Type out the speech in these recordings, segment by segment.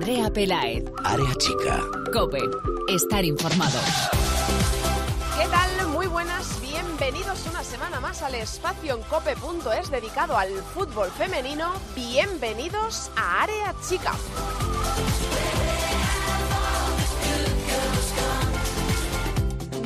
Andrea Pelaez. Área chica. Cope. Estar informado. ¿Qué tal? Muy buenas. Bienvenidos una semana más al espacio en cope.es dedicado al fútbol femenino. Bienvenidos a Área Chica.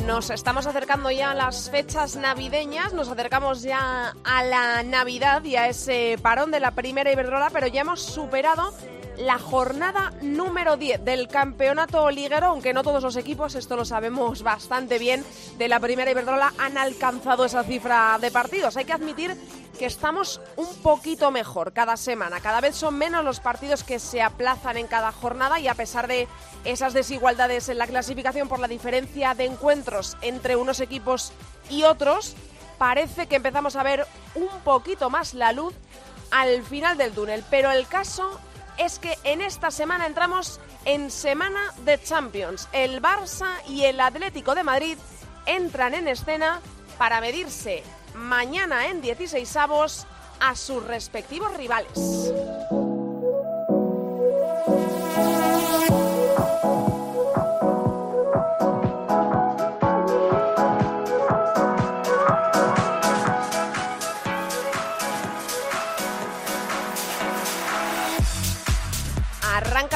Nos estamos acercando ya a las fechas navideñas, nos acercamos ya a la Navidad y a ese parón de la primera Iberdrola, pero ya hemos superado la jornada número 10 del campeonato liguero, aunque no todos los equipos, esto lo sabemos bastante bien, de la primera Iberdrola han alcanzado esa cifra de partidos. Hay que admitir que estamos un poquito mejor cada semana. Cada vez son menos los partidos que se aplazan en cada jornada y a pesar de esas desigualdades en la clasificación por la diferencia de encuentros entre unos equipos y otros, parece que empezamos a ver un poquito más la luz al final del túnel. Pero el caso es que en esta semana entramos en semana de Champions. El Barça y el Atlético de Madrid entran en escena para medirse mañana en 16 avos a sus respectivos rivales.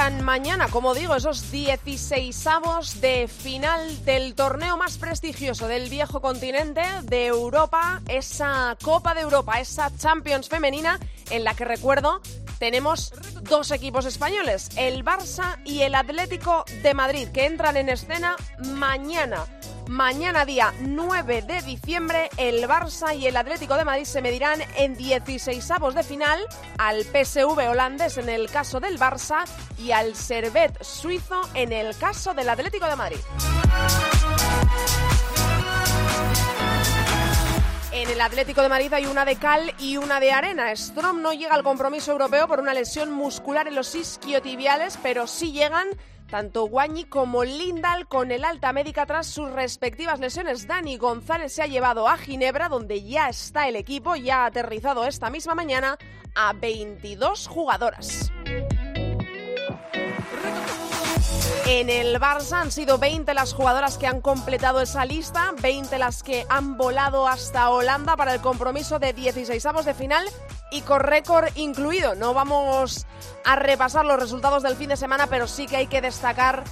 Mañana, como digo, esos 16 avos de final del torneo más prestigioso del viejo continente de Europa, esa Copa de Europa, esa Champions femenina, en la que recuerdo tenemos dos equipos españoles, el Barça y el Atlético de Madrid, que entran en escena mañana. Mañana día 9 de diciembre el Barça y el Atlético de Madrid se medirán en 16 avos de final al PSV holandés en el caso del Barça y al Servet suizo en el caso del Atlético de Madrid. En el Atlético de Madrid hay una de cal y una de arena. Strom no llega al compromiso europeo por una lesión muscular en los isquiotibiales, pero sí llegan tanto Guañi como Lindal con el alta médica tras sus respectivas lesiones. Dani González se ha llevado a Ginebra, donde ya está el equipo, ya ha aterrizado esta misma mañana a 22 jugadoras. En el Barça han sido 20 las jugadoras que han completado esa lista, 20 las que han volado hasta Holanda para el compromiso de 16 avos de final y con récord incluido. No vamos a repasar los resultados del fin de semana, pero sí que hay que destacar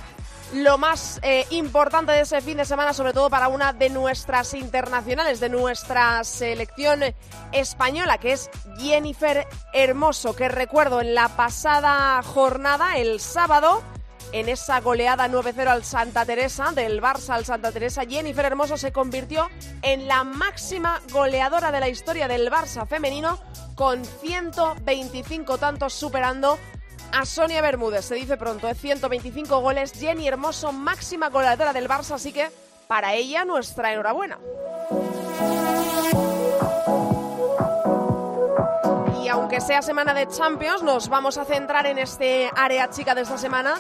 lo más eh, importante de ese fin de semana, sobre todo para una de nuestras internacionales, de nuestra selección española, que es Jennifer Hermoso, que recuerdo en la pasada jornada, el sábado, en esa goleada 9-0 al Santa Teresa, del Barça al Santa Teresa, Jennifer Hermoso se convirtió en la máxima goleadora de la historia del Barça femenino, con 125 tantos superando a Sonia Bermúdez. Se dice pronto, es 125 goles. Jenny Hermoso, máxima goleadora del Barça, así que para ella nuestra enhorabuena. Y aunque sea semana de Champions, nos vamos a centrar en este área chica de esta semana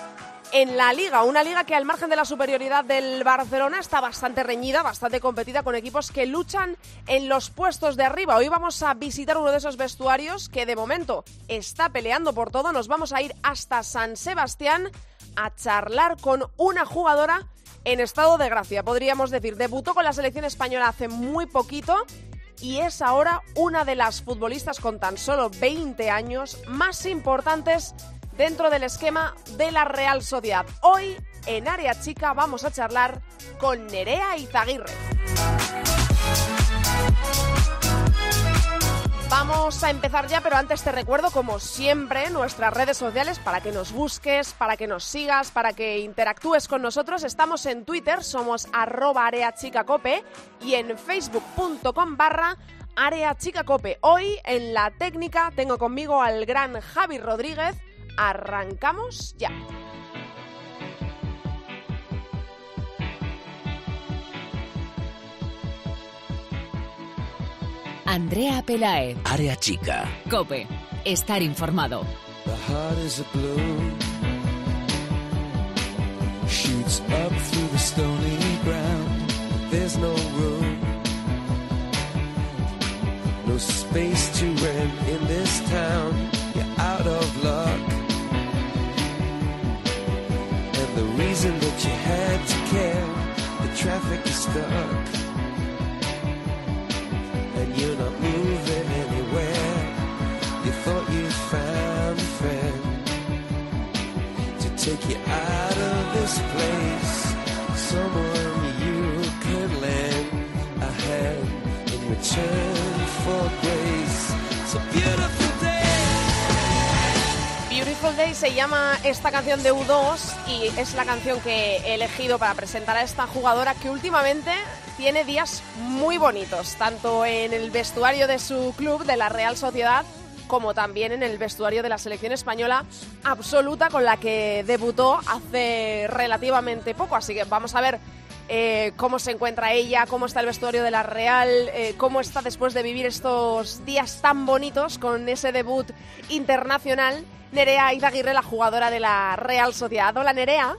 en la liga, una liga que al margen de la superioridad del Barcelona está bastante reñida, bastante competida con equipos que luchan en los puestos de arriba. Hoy vamos a visitar uno de esos vestuarios que de momento está peleando por todo. Nos vamos a ir hasta San Sebastián a charlar con una jugadora en estado de gracia, podríamos decir. Debutó con la selección española hace muy poquito y es ahora una de las futbolistas con tan solo 20 años más importantes dentro del esquema de la Real Sociedad. Hoy, en Área Chica, vamos a charlar con Nerea Izaguirre. Vamos a empezar ya, pero antes te recuerdo, como siempre, nuestras redes sociales para que nos busques, para que nos sigas, para que interactúes con nosotros. Estamos en Twitter, somos areachicacope y en facebook.com barra areachicacope. Hoy en la técnica tengo conmigo al gran Javi Rodríguez. Arrancamos ya. Andrea Pelaez. Área chica. Cope. Estar informado. The heart is a blue. Shoots up through the stony ground. There's no room. No space to rent in this town. You're out of luck. The reason that you had to care, the traffic is stuck. And you're not moving anywhere. You thought you found a friend to take you out of this place. Someone you could lend a hand in return for grace. So beautiful. Beautiful Day se llama esta canción de U2 y es la canción que he elegido para presentar a esta jugadora que últimamente tiene días muy bonitos, tanto en el vestuario de su club, de la Real Sociedad, como también en el vestuario de la selección española absoluta con la que debutó hace relativamente poco. Así que vamos a ver eh, cómo se encuentra ella, cómo está el vestuario de la Real, eh, cómo está después de vivir estos días tan bonitos con ese debut internacional. Nerea Izaguirre, la jugadora de la Real Sociedad. Hola Nerea.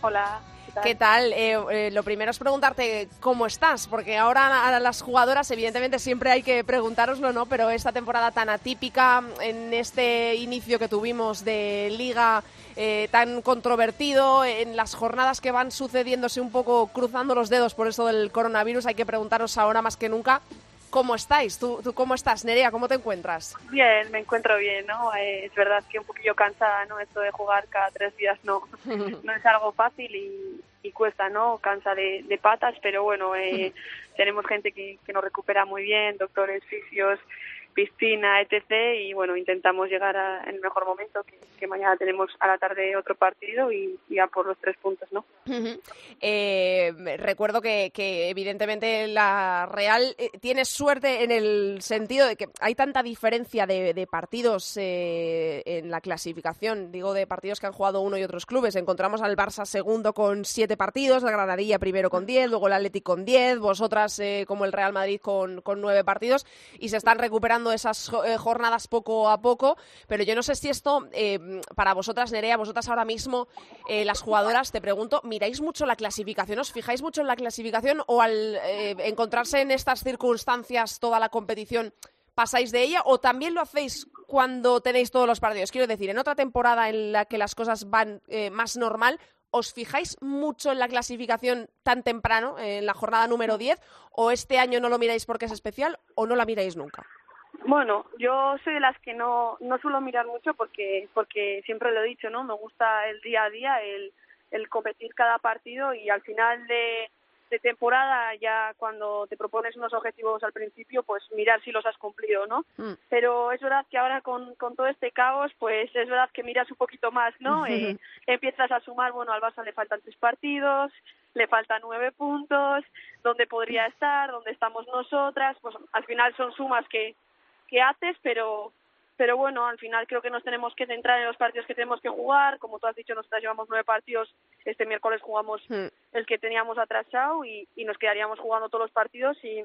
Hola. ¿qué tal? Eh, eh, lo primero es preguntarte cómo estás, porque ahora a las jugadoras evidentemente siempre hay que preguntároslo, ¿no? Pero esta temporada tan atípica, en este inicio que tuvimos de liga eh, tan controvertido, en las jornadas que van sucediéndose un poco cruzando los dedos por eso del coronavirus, hay que preguntaros ahora más que nunca cómo estáis. ¿Tú, tú cómo estás, Nerea? ¿Cómo te encuentras? Bien, me encuentro bien, ¿no? Eh, es verdad que un poquillo cansada, ¿no? Esto de jugar cada tres días no, no es algo fácil y, y cuesta, ¿no? Cansa de, de patas, pero bueno, eh, tenemos gente que, que nos recupera muy bien, doctores, fisios, piscina, etc. Y bueno, intentamos llegar a- en el mejor momento, que, mañana tenemos a la tarde otro partido y, y a por los tres puntos, ¿no? Eh, recuerdo que, que evidentemente la Real eh, tiene suerte en el sentido de que hay tanta diferencia de, partidos eh, en la clasificación, digo de partidos que han jugado uno y otros clubes. Encontramos al Barça segundo con siete partidos, la Granadilla primero con diez, luego el Atlético con diez, vosotras eh, como el Real Madrid con nueve partidos y se están recuperando esas eh, jornadas poco a poco. Pero yo no sé si esto eh, para vosotras, Nerea, vosotras ahora mismo, eh, las jugadoras, te pregunto, ¿miráis mucho la clasificación? ¿Os fijáis mucho en la clasificación o al encontrarse en estas circunstancias toda la competición pasáis de ella o también lo hacéis cuando tenéis todos los partidos? Quiero decir, en otra temporada en la que las cosas van más normal, ¿os fijáis mucho en la clasificación tan temprano, en la jornada número 10? ¿O este año no lo miráis porque es especial o no la miráis nunca? Bueno, yo soy de las que no, no suelo mirar mucho porque, porque siempre lo he dicho, ¿no? Me gusta el día a día, el, el competir cada partido y al final de, de temporada ya cuando te propones unos objetivos al principio, pues mirar si los has cumplido, ¿no? Mm. Pero es verdad que ahora con, con todo este caos, pues es verdad que miras un poquito más, ¿no? Eh, empiezas a sumar, bueno, al Barça le faltan tres partidos, le faltan nueve puntos, dónde podría estar, dónde estamos nosotras, pues al final son sumas que, que haces, pero pero bueno, al final creo que nos tenemos que centrar en los partidos que tenemos que jugar. Como tú has dicho, nosotras llevamos nueve partidos. Este miércoles jugamos Mm. el que teníamos atrasado y, y nos quedaríamos jugando todos los partidos y,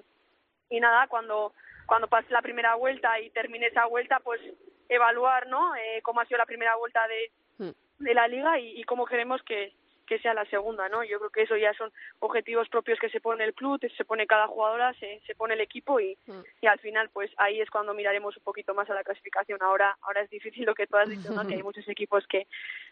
y nada, cuando cuando pase la primera vuelta y termine esa vuelta, pues evaluar, ¿no? Eh, cómo ha sido la primera vuelta de, Mm. de la liga y, y cómo queremos que, que sea la segunda, ¿no? Yo creo que eso ya son objetivos propios que se pone el club, se pone cada jugadora, se, se pone el equipo y, Mm. y al final, pues ahí es cuando miraremos un poquito más a la clasificación. Ahora, ahora es difícil lo que tú has dicho, ¿no? Que hay muchos equipos que,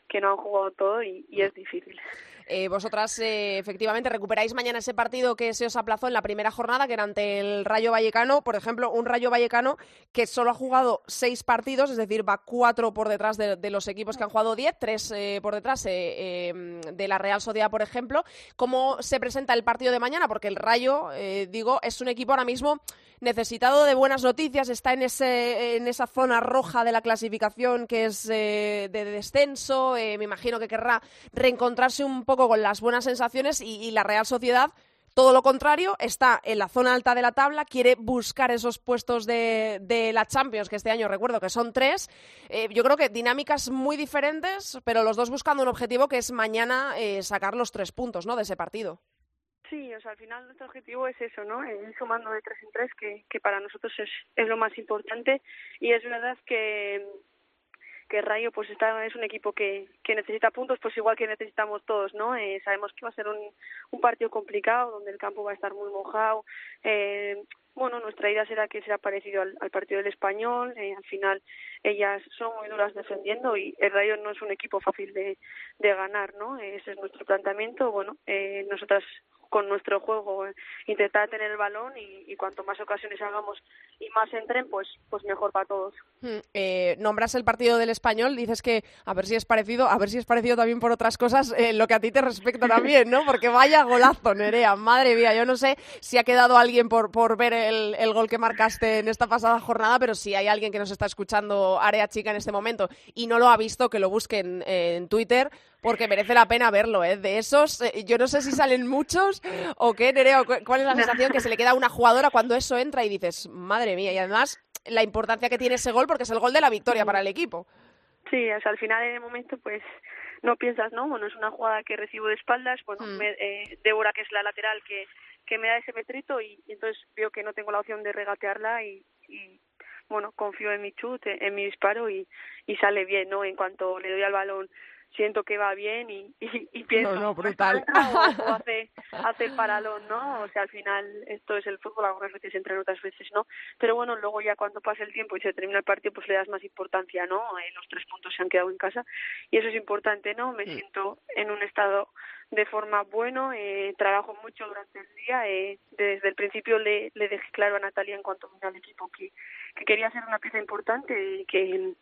que no han jugado todo y, y es difícil. Eh, vosotras, eh, efectivamente, recuperáis mañana ese partido que se os aplazó en la primera jornada, que era ante el Rayo Vallecano. Por ejemplo, un Rayo Vallecano que solo ha jugado seis partidos, es decir, va cuatro por detrás de, de los equipos que han jugado diez, tres eh, por detrás eh, eh, de la Real Sociedad, por ejemplo. ¿Cómo se presenta el partido de mañana? Porque el Rayo, eh, digo, es un equipo ahora mismo necesitado de buenas noticias, está en, ese, en esa zona roja de la clasificación que es eh, de descenso, eh, me imagino que querrá reencontrarse un poco con las buenas sensaciones y, y la Real Sociedad, todo lo contrario, está en la zona alta de la tabla, quiere buscar esos puestos de, de la Champions, que este año recuerdo que son tres. Eh, yo creo que dinámicas muy diferentes, pero los dos buscando un objetivo que es mañana eh, sacar los tres puntos ¿no? de ese partido. Sí, o sea, al final nuestro objetivo es eso, ¿no? Eh, Ir sumando de tres en tres, que, que para nosotros es, es lo más importante. Y es verdad que, que Rayo pues está, es un equipo que, que necesita puntos, pues igual que necesitamos todos, ¿no? Eh, sabemos que va a ser un, un partido complicado, donde el campo va a estar muy mojado. Eh, bueno, nuestra idea será que será parecido al, partido del español. Eh, al final, ellas son muy duras defendiendo y el Rayo no es un equipo fácil de, de ganar, ¿no? Ese es nuestro planteamiento. Bueno, eh, nosotras con nuestro juego, intentar tener el balón y, cuanto más ocasiones hagamos y más entren, pues, pues mejor para todos. Mm, eh, nombras el partido del español, dices que a ver si es parecido, a ver si es parecido también por otras cosas, eh, lo que a ti te respecta también, ¿no? Porque vaya golazo, Nerea, madre mía, yo no sé si ha quedado alguien por, por ver el, el gol que marcaste en esta pasada jornada, pero si hay alguien que nos está escuchando área chica en este momento y no lo ha visto, que lo busque en, en Twitter, porque merece la pena verlo, ¿eh? De esos, eh, yo no sé si salen muchos o qué, Nerea, o cu- cuál es la sensación que se le queda a una jugadora cuando eso entra y dices, madre mía, y además la importancia que tiene ese gol porque es el gol de la victoria para el equipo. Sí, o sea, al final en el momento pues no piensas, ¿no? Bueno, es una jugada que recibo de espaldas, bueno, Mm. me, eh, Débora, que es la lateral, que, que me da ese metrito y, y entonces veo que no tengo la opción de regatearla y, y bueno, confío en mi chute, en mi disparo y, y sale bien, ¿no? En cuanto le doy al balón siento que va bien y, y, y pienso, No, no, "Pues brutal. o- o hace, hace el paralón, ¿no? O sea, al final esto es el fútbol, algunas veces entran, otras veces no. Pero bueno, luego ya cuando pasa el tiempo y se termina el partido, pues le das más importancia, ¿no? Eh, los tres puntos se han quedado en casa y eso es importante, ¿no? Me Mm. siento en un estado de forma bueno, eh, trabajo mucho durante el día. Eh, desde el principio le, le dejé claro a Natalia en cuanto vine al equipo que, que quería ser una pieza importante y que,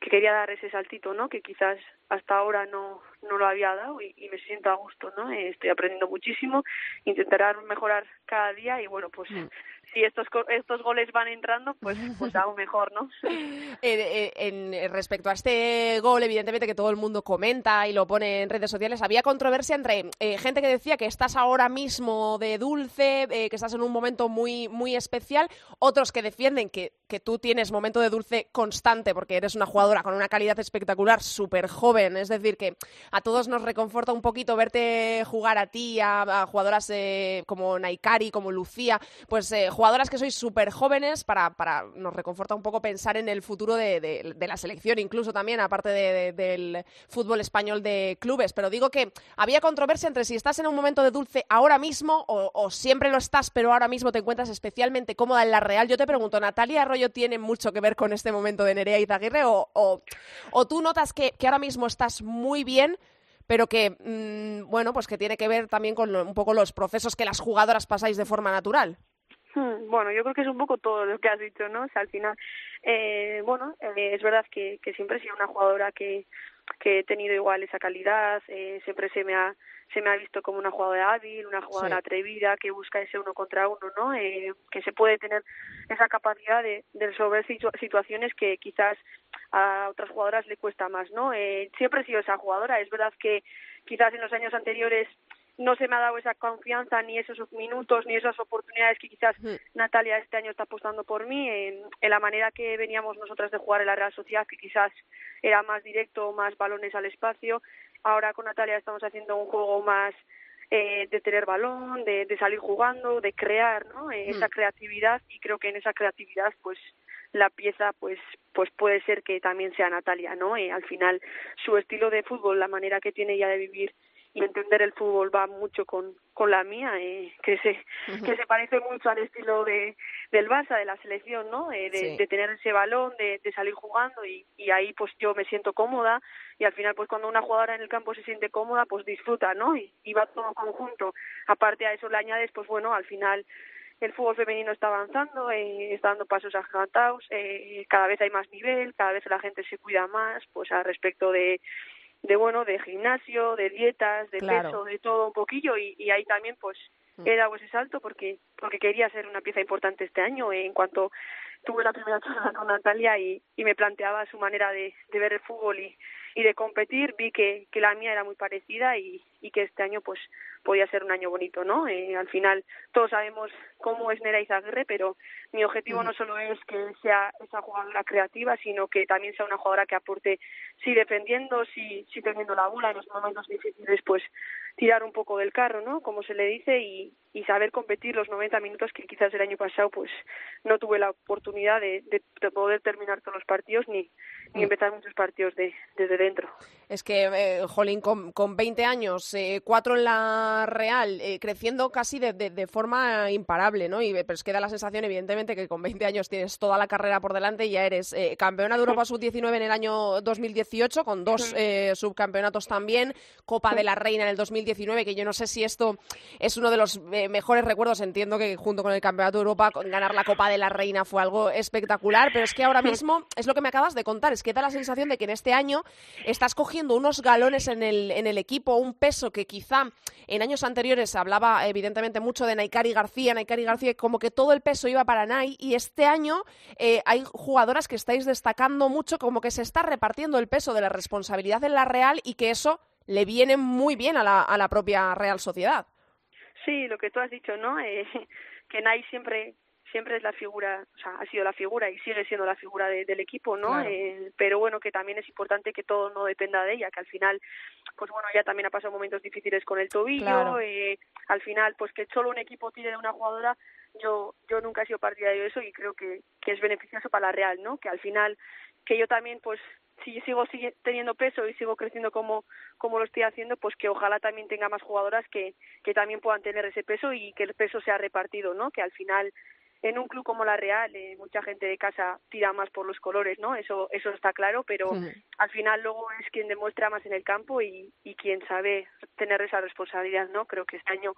que quería dar ese saltito, ¿no? Que quizás hasta ahora no, no lo había dado y, y me siento a gusto, ¿no? Eh, estoy aprendiendo muchísimo, intentaré mejorar cada día y bueno, pues Mm. si estos estos goles van entrando, pues pues aún mejor, ¿no? Eh, eh, en, respecto a este gol, evidentemente que todo el mundo comenta y lo pone en redes sociales, había controversia entre eh, gente que decía que estás ahora mismo de dulce, eh, que estás en un momento muy, muy especial, otros que defienden que, que tú tienes momento de dulce constante porque eres una jugadora con una calidad espectacular, súper joven, es decir, que a todos nos reconforta un poquito verte jugar a ti, a, jugadoras eh, como Naikari, como Lucía, pues eh, jugadoras que sois súper jóvenes para, para, nos reconforta un poco pensar en el futuro de, de, la selección, incluso también, aparte de, de, del fútbol español de clubes. Pero digo que había controversia entre si estás en un momento de dulce ahora mismo o, o siempre lo estás, pero ahora mismo te encuentras especialmente cómoda en la Real. Yo te pregunto, ¿Natalia Arroyo tiene mucho que ver con este momento de Nerea Izaguirre o, o, o tú notas que, que ahora mismo estás muy bien? Pero que, mmm, bueno, pues que tiene que ver también con lo, un poco los procesos que las jugadoras pasáis de forma natural. Hmm, Bueno, yo creo que es un poco todo lo que has dicho, ¿no? O sea, al final, eh, bueno, eh, es verdad que, que siempre he sido una jugadora que, que he tenido igual esa calidad, eh, siempre se me ha se me ha visto como una jugadora hábil, una jugadora sí. atrevida que busca ese uno contra uno, ¿no? Eh, que se puede tener esa capacidad de, de resolver situ situaciones que quizás a otras jugadoras le cuesta más, ¿no? Eh, siempre he sido esa jugadora, es verdad que quizás en los años anteriores no se me ha dado esa confianza ni esos minutos ni esas oportunidades que quizás. Natalia este año está apostando por mí en, en, la manera que veníamos nosotras de jugar en la Real Sociedad que quizás era más directo más balones al espacio ahora con Natalia estamos haciendo un juego más eh, de tener balón de, de, salir jugando de crear no eh, mm. esa creatividad y creo que en esa creatividad pues la pieza pues pues puede ser que también sea Natalia no eh, al final su estilo de fútbol la manera que tiene ella de vivir y entender el fútbol va mucho con, con la mía, eh, que se que se parece mucho al estilo de del Barça, de la selección, ¿no? Eh, de, sí. de, tener ese balón, de, de salir jugando y, y, ahí pues yo me siento cómoda y al final pues cuando una jugadora en el campo se siente cómoda pues disfruta, ¿no? Y, y va todo conjunto. Aparte a eso le añades pues bueno, al final el fútbol femenino está avanzando, eh, está dando pasos agigantados, eh, cada vez hay más nivel, cada vez la gente se cuida más, pues al respecto de de bueno de gimnasio de dietas de claro. peso de todo un poquillo. Y, y ahí también pues he dado ese salto porque porque quería ser una pieza importante este año. En cuanto tuve la primera charla con Natalia y, y me planteaba su manera de, de ver el fútbol y, y de competir vi que, que la mía era muy parecida y, y que este año pues podía ser un año bonito no eh, al final todos sabemos cómo es Nera Izaguirre pero mi objetivo no solo es que sea esa jugadora creativa sino que también sea una jugadora que aporte sí defendiendo sí sí teniendo la bola en los momentos difíciles pues tirar un poco del carro no como se le dice y, y saber competir los 90 minutos que quizás el año pasado pues no tuve la oportunidad de, de, de poder terminar todos los partidos ni, ni empezar muchos partidos de, desde dentro. Es que, eh, Jolín, con, con 20 años, eh, cuatro en la Real, eh, creciendo casi de, de, de, forma imparable, ¿no? Y, pero es que da la sensación, evidentemente, que con 20 años tienes toda la carrera por delante y ya eres eh, campeona de Europa Sub-19 en el año 2018, con dos subcampeonatos también, Copa de la Reina en el 2019, que yo no sé si esto es uno de los mejores recuerdos. Entiendo que junto con el Campeonato de Europa, ganar la Copa de la Reina fue algo espectacular, pero es que ahora mismo es lo que me acabas de contar, es que da la sensación de que en este año estás cogiendo unos galones en el, en el equipo, un peso que quizá en años anteriores hablaba evidentemente mucho de Naikari García, Naikari García, como que todo el peso iba para Nai y este año eh, hay jugadoras que estáis destacando mucho, como que se está repartiendo el peso de la responsabilidad en la Real y que eso le viene muy bien a la, a la propia Real Sociedad. Sí, lo que tú has dicho, ¿no? Eh, que Nai siempre siempre es la figura, o sea, ha sido la figura y sigue siendo la figura de, del equipo, ¿no? Claro. Eh, pero bueno, que también es importante que todo no dependa de ella, que al final, pues bueno, ella también ha pasado momentos difíciles con el tobillo, Claro. eh, al final, pues que solo un equipo tire de una jugadora, yo yo nunca he sido partidario de eso y creo que, que es beneficioso para la Real, ¿no? Que al final, que yo también, pues si sigo teniendo peso y sigo creciendo como como lo estoy haciendo, pues que ojalá también tenga más jugadoras que que también puedan tener ese peso y que el peso sea repartido, ¿no? Que al final en un club como la Real eh, mucha gente de casa tira más por los colores, ¿no? Eso eso está claro, pero Sí. al final luego es quien demuestra más en el campo y y quien sabe tener esa responsabilidad, ¿no? Creo que este año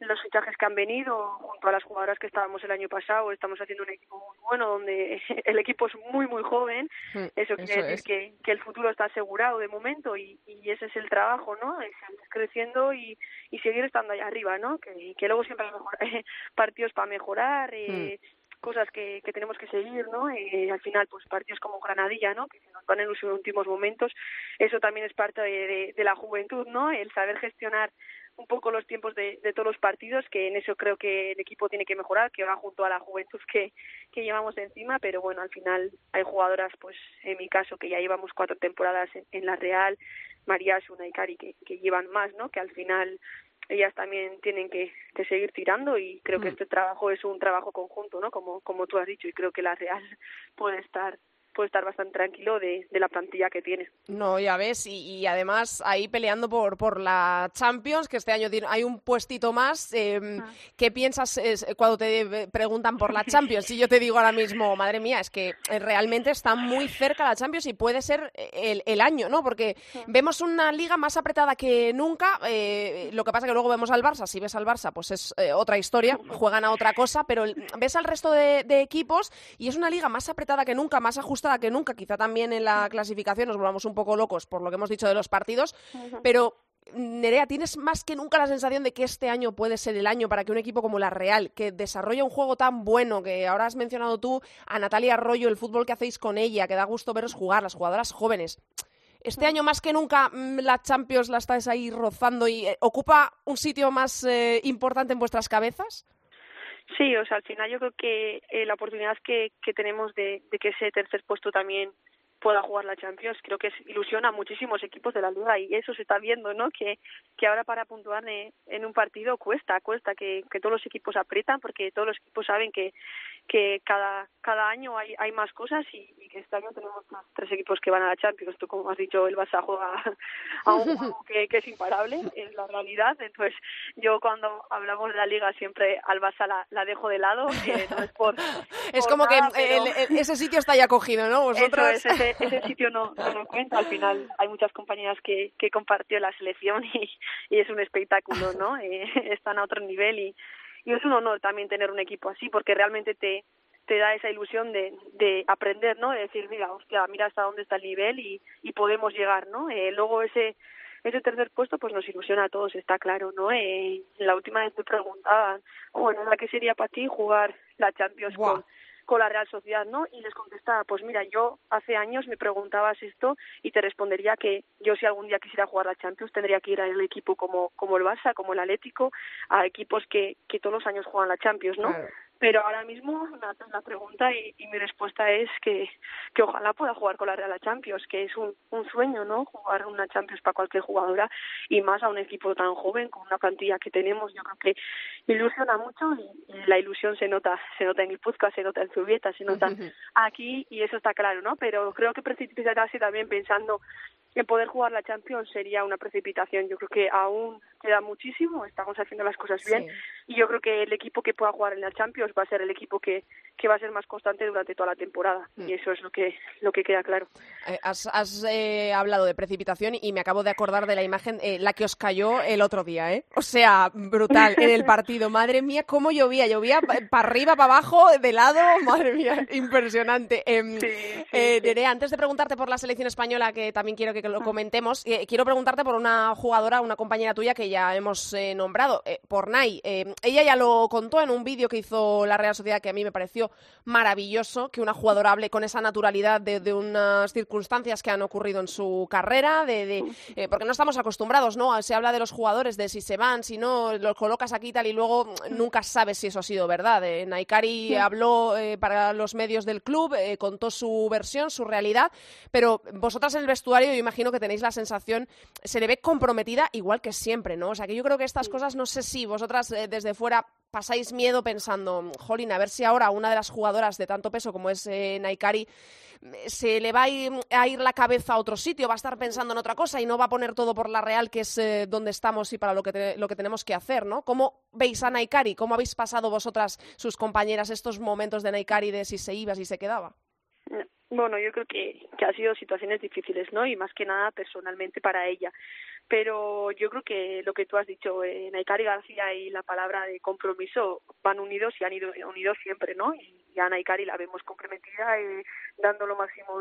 los fichajes que han venido junto a las jugadoras que estábamos el año pasado estamos haciendo un equipo muy bueno donde el equipo es muy muy joven eso quiere eso decir es. que, que el futuro está asegurado de momento y, y ese es el trabajo, ¿no? Es seguir creciendo y, y seguir estando allá arriba, ¿no? Que, que luego siempre hay mejor- partidos para mejorar, eh, cosas que, que tenemos que seguir, ¿no? Eh, al final, pues partidos como Granadilla, ¿no? Que se nos van en los últimos momentos, eso también es parte de, de, de la juventud, ¿no? El saber gestionar un poco los tiempos de, de todos los partidos, que en eso creo que el equipo tiene que mejorar, que va junto a la juventud que, que llevamos encima, pero bueno, al final hay jugadoras, pues en mi caso, que ya llevamos cuatro temporadas en, en la Real, María Suna y Cari, que, que llevan más, ¿no? Que al final ellas también tienen que, que seguir tirando y creo que Mm. este trabajo es un trabajo conjunto, ¿no? Como, como tú has dicho, y creo que la Real puede estar puede estar bastante tranquilo de, de la plantilla que tiene. No, ya ves, y, y además ahí peleando por, por la Champions, que este año tiene- hay un puestito más. eh, Ah. ¿Qué piensas es, cuando te preguntan por la Champions? Si yo te digo ahora mismo, madre mía, es que eh, realmente está muy cerca la Champions y puede ser el, el año, ¿no? Porque vemos una liga más apretada que nunca. eh, lo que pasa que luego vemos al Barça. Si ves al Barça, pues es eh, otra historia, juegan a otra cosa, pero ves al resto de, de equipos y es una liga más apretada que nunca, más ajustada que nunca. Quizá también en la clasificación nos volvamos un poco locos por lo que hemos dicho de los partidos, pero Nerea, ¿tienes más que nunca la sensación de que este año puede ser el año para que un equipo como la Real, que desarrolla un juego tan bueno, que ahora has mencionado tú a Natalia Arroyo, el fútbol que hacéis con ella, que da gusto veros jugar, las jugadoras jóvenes, este año más que nunca mm, la Champions la estáis ahí rozando y eh, ocupa un sitio más eh, importante en vuestras cabezas? Sí, o sea, al final yo creo que eh, la oportunidad que, que tenemos de, de que ese tercer puesto también pueda jugar la Champions, creo que es, ilusiona a muchísimos equipos de la liga y eso se está viendo, ¿no? Que, que ahora para puntuar en, un partido cuesta, cuesta que, que todos los equipos aprietan porque todos los equipos saben que, que cada, cada año hay, hay más cosas y, y que este año tenemos los tres equipos que van a la Champions. Tú, como has dicho, el Barça juega a un juego que, que es imparable, es la realidad. Entonces, yo cuando hablamos de la liga siempre al Barça la, la dejo de lado, no es por... Es por como que nada, pero- el- el- ese sitio está ya cogido, ¿no? Vosotros... eso es, ese, ese sitio no, no lo cuenta. Al final hay muchas compañeras que, que compartió la selección y, y es un espectáculo, ¿no? Eh, están a otro nivel y, y es un honor también tener un equipo así porque realmente te te da esa ilusión de, de aprender, ¿no? De decir, mira, hostia, mira hasta dónde está el nivel y, y podemos llegar, ¿no? Eh, luego ese ese tercer puesto pues nos ilusiona a todos, está claro, ¿no? Eh, la última vez me preguntaban, bueno, ¿la que sería para ti jugar la Champions Buah. con, con la Real Sociedad, ¿no? Y les contestaba, pues mira, yo hace años me preguntabas esto y te respondería que yo si algún día quisiera jugar la Champions tendría que ir al equipo como, como el Barça, como el Atlético, a equipos que, que todos los años juegan la Champions, ¿no? Pero ahora mismo haces la pregunta y, y mi respuesta es que, que ojalá pueda jugar con la Real Champions, que es un, un sueño, ¿no? Jugar una Champions para cualquier jugadora y más a un equipo tan joven con una plantilla que tenemos. Yo creo que ilusiona mucho y, y la ilusión se nota, se nota en Guipúzcoa, se nota en Zubieta, se nota aquí y eso está claro, ¿no? Pero creo que precipitarse también pensando en poder jugar la Champions sería una precipitación. Yo creo que aún queda muchísimo, estamos haciendo las cosas bien y yo creo que el equipo que pueda jugar en la Champions va a ser el equipo que, que va a ser más constante durante toda la temporada y eso es lo que lo que queda claro. Eh, has has eh, hablado de precipitación y me acabo de acordar de la imagen, eh, la que os cayó el otro día, ¿eh? O sea, brutal en el partido. Madre mía, cómo llovía. Llovía para arriba, para abajo, de lado. Madre mía, impresionante. Em, eh, antes de preguntarte por la selección española, que también quiero que lo comentemos, quiero preguntarte por una jugadora, una compañera tuya que ya hemos nombrado, por Nay. Em, ella ya lo contó en un vídeo que hizo la Real Sociedad que a mí me pareció maravilloso, que una jugadora hable con esa naturalidad de, de unas circunstancias que han ocurrido en su carrera, de, eh, porque no estamos acostumbrados, ¿no? Se habla de los jugadores, de si se van, si no, los colocas aquí y tal, y luego nunca sabes si eso ha sido verdad. Eh, Naikari habló eh, para los medios del club, eh, contó su versión, su realidad, pero vosotras en el vestuario, yo imagino que tenéis la sensación, se le ve comprometida igual que siempre, ¿no? O sea, que yo creo que estas cosas, no sé si vosotras desde fuera pasáis miedo pensando, jolín, a ver si ahora una de las jugadoras de tanto peso como es Naikari se le va a ir, la cabeza a otro sitio, va a estar pensando en otra cosa y no va a poner todo por la Real, que es eh, donde estamos y para lo que, lo que tenemos que hacer, ¿no? ¿Cómo veis a Naikari? ¿Cómo habéis pasado vosotras, sus compañeras, estos momentos de Naikari de si se iba, si se quedaba? Bueno, yo creo que, que ha sido situaciones difíciles, ¿no? Y más que nada personalmente para ella. Pero yo creo que lo que tú has dicho, eh, Naikari García y la palabra de compromiso van unidos y han ido unidos siempre, ¿no? Y, a Naikari la vemos comprometida, eh, dando lo máximo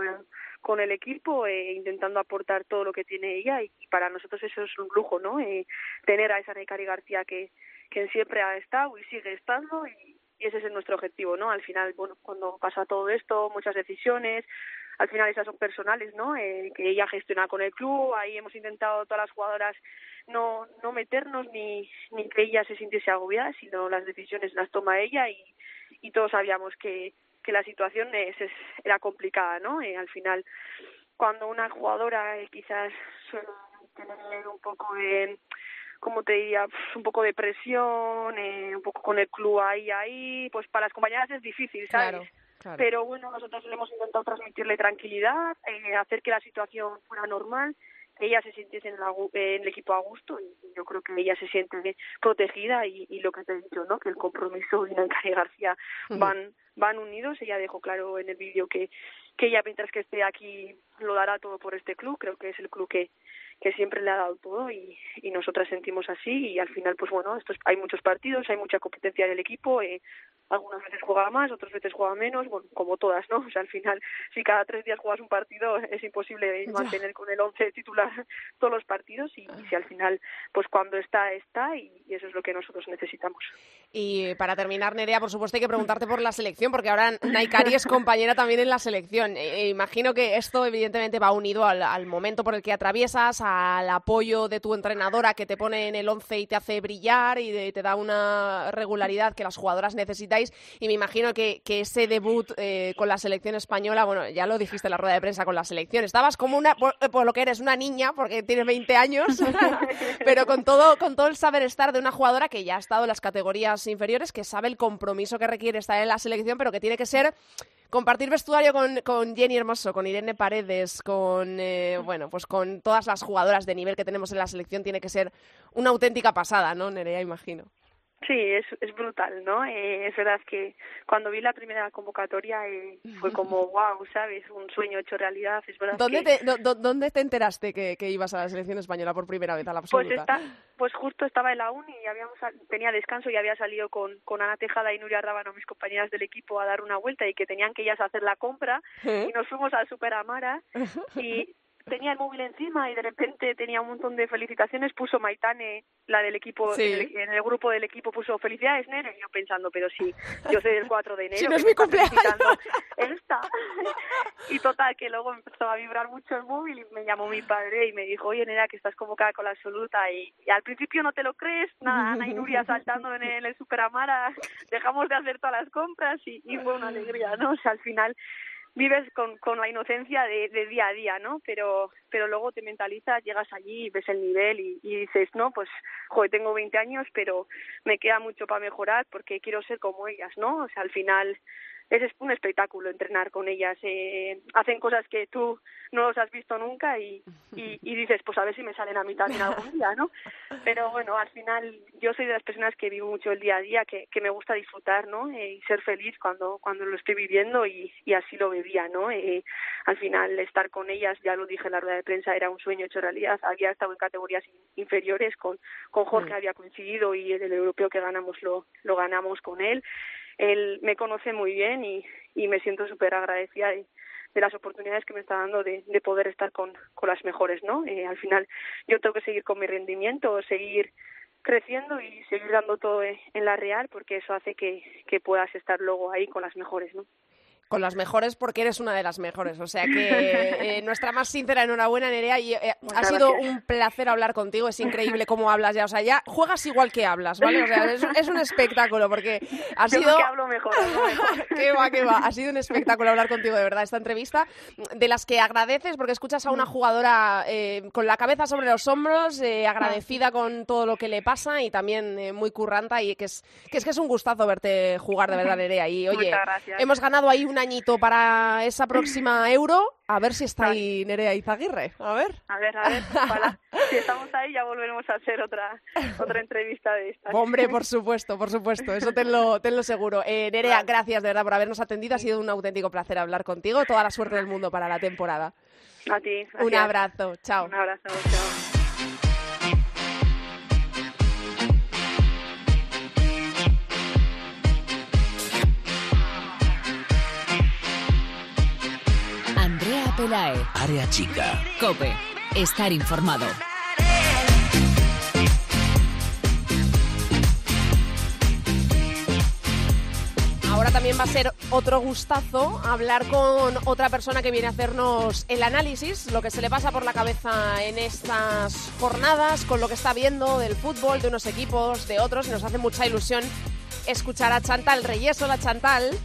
con el equipo, eh, intentando aportar todo lo que tiene ella y, para nosotros eso es un lujo, ¿no? Eh, tener a esa Naikari García que, que siempre ha estado y sigue estando y, y ese es nuestro objetivo, ¿no? Al final, bueno, cuando pasa todo esto, muchas decisiones, al final esas son personales, ¿no? Que ella gestiona con el club, ahí hemos intentado todas las jugadoras no no meternos ni ni que ella se sintiese agobiada, sino las decisiones las toma ella y, y todos sabíamos que que la situación es, era complicada, ¿no? Eh, al final, cuando una jugadora eh, quizás suele tener un poco de como te diría, un poco de presión, eh, un poco con el club ahí, ahí, pues para las compañeras es difícil, ¿sabes? Pero bueno, nosotros le hemos intentado transmitirle tranquilidad, eh, hacer que la situación fuera normal, que ella se sintiese en, el equipo a gusto y yo creo que ella se siente protegida y, y lo que te he dicho, ¿no? Que el compromiso y Nancari García van van unidos. Ella dejó claro en el vídeo que que ella mientras que esté aquí lo dará todo por este club. Creo que es el club que que siempre le ha dado todo y, y nosotras sentimos así y al final pues bueno esto hay muchos partidos hay mucha competencia en el equipo eh, algunas veces juega más otras veces juega menos bueno como todas no o sea al final si cada tres días juegas un partido es imposible mantener con el once titular todos los partidos y, si al final pues cuando está está y, eso es lo que nosotros necesitamos. Y para terminar Nerea por supuesto hay que preguntarte por la selección porque ahora Naikari es compañera también en la selección. Eh, imagino que esto evidentemente va unido al, momento por el que atraviesas al apoyo de tu entrenadora que te pone en el once y te hace brillar y te da una regularidad que las jugadoras necesitáis. Y me imagino que, que ese debut eh, con la selección española, bueno, ya lo dijiste en la rueda de prensa con la selección, estabas como una, por, lo que eres, una niña, porque tienes 20 años, pero con todo, con todo el saber estar de una jugadora que ya ha estado en las categorías inferiores, que sabe el compromiso que requiere estar en la selección, pero que tiene que ser compartir vestuario con, con Jenny Hermoso, con Irene Paredes, con eh, bueno, pues con todas las jugadoras de nivel que tenemos en la selección tiene que ser una auténtica pasada, ¿no, Nerea? Imagino. Sí, es, es brutal, ¿no? Eh, es verdad que cuando vi la primera convocatoria eh, fue como, wow, ¿sabes? Un sueño hecho realidad. Es verdad ¿Dónde, te, ¿Dónde te enteraste que, que, ibas a la selección española por primera vez a la pues absoluta? Pues, está, pues justo estaba en la uni y habíamos, tenía descanso y había salido con, con Ana Tejada y Nuria Rábano, mis compañeras del equipo, a dar una vuelta y que tenían que ellas hacer la compra ¿Eh? y nos fuimos al Super Amara y tenía el móvil encima y de repente tenía un montón de felicitaciones, puso Maitane, la del equipo, en el grupo del equipo puso felicidades Nere, y yo pensando, pero sí, yo soy del 4 de enero. Si no es mi cumpleaños. Esta. y total, que luego empezó a vibrar mucho el móvil y me llamó mi padre y me dijo, oye Nera, que estás convocada con la absoluta y, al principio no te lo crees, nada, Ana y Nuria saltando en el, el Superamara, dejamos de hacer todas las compras y, y fue una alegría, ¿no? O sea, al final vives con, con la inocencia de, día a día, ¿no? Pero, pero luego te mentalizas, llegas allí, ves el nivel y, y dices, no, pues, joder, tengo 20 años, pero me queda mucho para mejorar porque quiero ser como ellas, ¿no? O sea, al final es un espectáculo entrenar con ellas. Eh, hacen cosas que tú no los has visto nunca y, y, y, dices, pues a ver si me salen a mí también algún día, ¿no? Pero bueno, al final yo soy de las personas que vivo mucho el día a día, que, que me gusta disfrutar, ¿no? Eh, y ser feliz cuando, cuando lo estoy viviendo y, y así lo vivía, ¿no? Eh, al final estar con ellas, ya lo dije en la rueda de prensa, era un sueño hecho realidad. Había estado en categorías inferiores, con, con Jorge había coincidido y el europeo que ganamos lo, lo ganamos con él él me conoce muy bien y, me siento súper agradecida de, las oportunidades que me está dando de, de poder estar con, con las mejores, ¿no? Eh, al final yo tengo que seguir con mi rendimiento, seguir creciendo y seguir dando todo en la real porque eso hace que, que puedas estar luego ahí con las mejores, ¿no? Con las mejores porque eres una de las mejores. O sea que eh, nuestra más sincera enhorabuena, Nerea. Y, eh, ha sido un placer hablar contigo. Es increíble cómo hablas ya. O sea, ya juegas igual que hablas, ¿vale? O sea, es, un espectáculo porque ha Yo sido. Que hablo mejor. Hablo mejor. qué va, qué va. Ha sido un espectáculo hablar contigo, de verdad, esta entrevista. De las que agradeces porque escuchas a una jugadora eh, con la cabeza sobre los hombros, eh, agradecida con todo lo que le pasa y también eh, muy curranta. Y que es, que es que es un gustazo verte jugar, de verdad, Nerea. Y oye, hemos ganado ahí un para esa próxima Euro. A ver si está ahí Nerea Izaguirre. A ver. A ver, a ver. Si estamos ahí ya volveremos a hacer otra otra entrevista de estas. Hombre, por supuesto, por supuesto. Eso tenlo, tenlo seguro. Eh, Nerea, gracias de verdad por habernos atendido. Ha sido un auténtico placer hablar contigo. Toda la suerte del mundo para la temporada. A ti. Gracias. Un abrazo. Chao. Un abrazo. Chao. Pelae. Área chica. Cope. Estar informado. Ahora también va a ser otro gustazo hablar con otra persona que viene a hacernos el análisis, lo que se le pasa por la cabeza en estas jornadas, con lo que está viendo del fútbol, de unos equipos, de otros, y nos hace mucha ilusión escuchar a Chantal Reyes. Hola Chantal.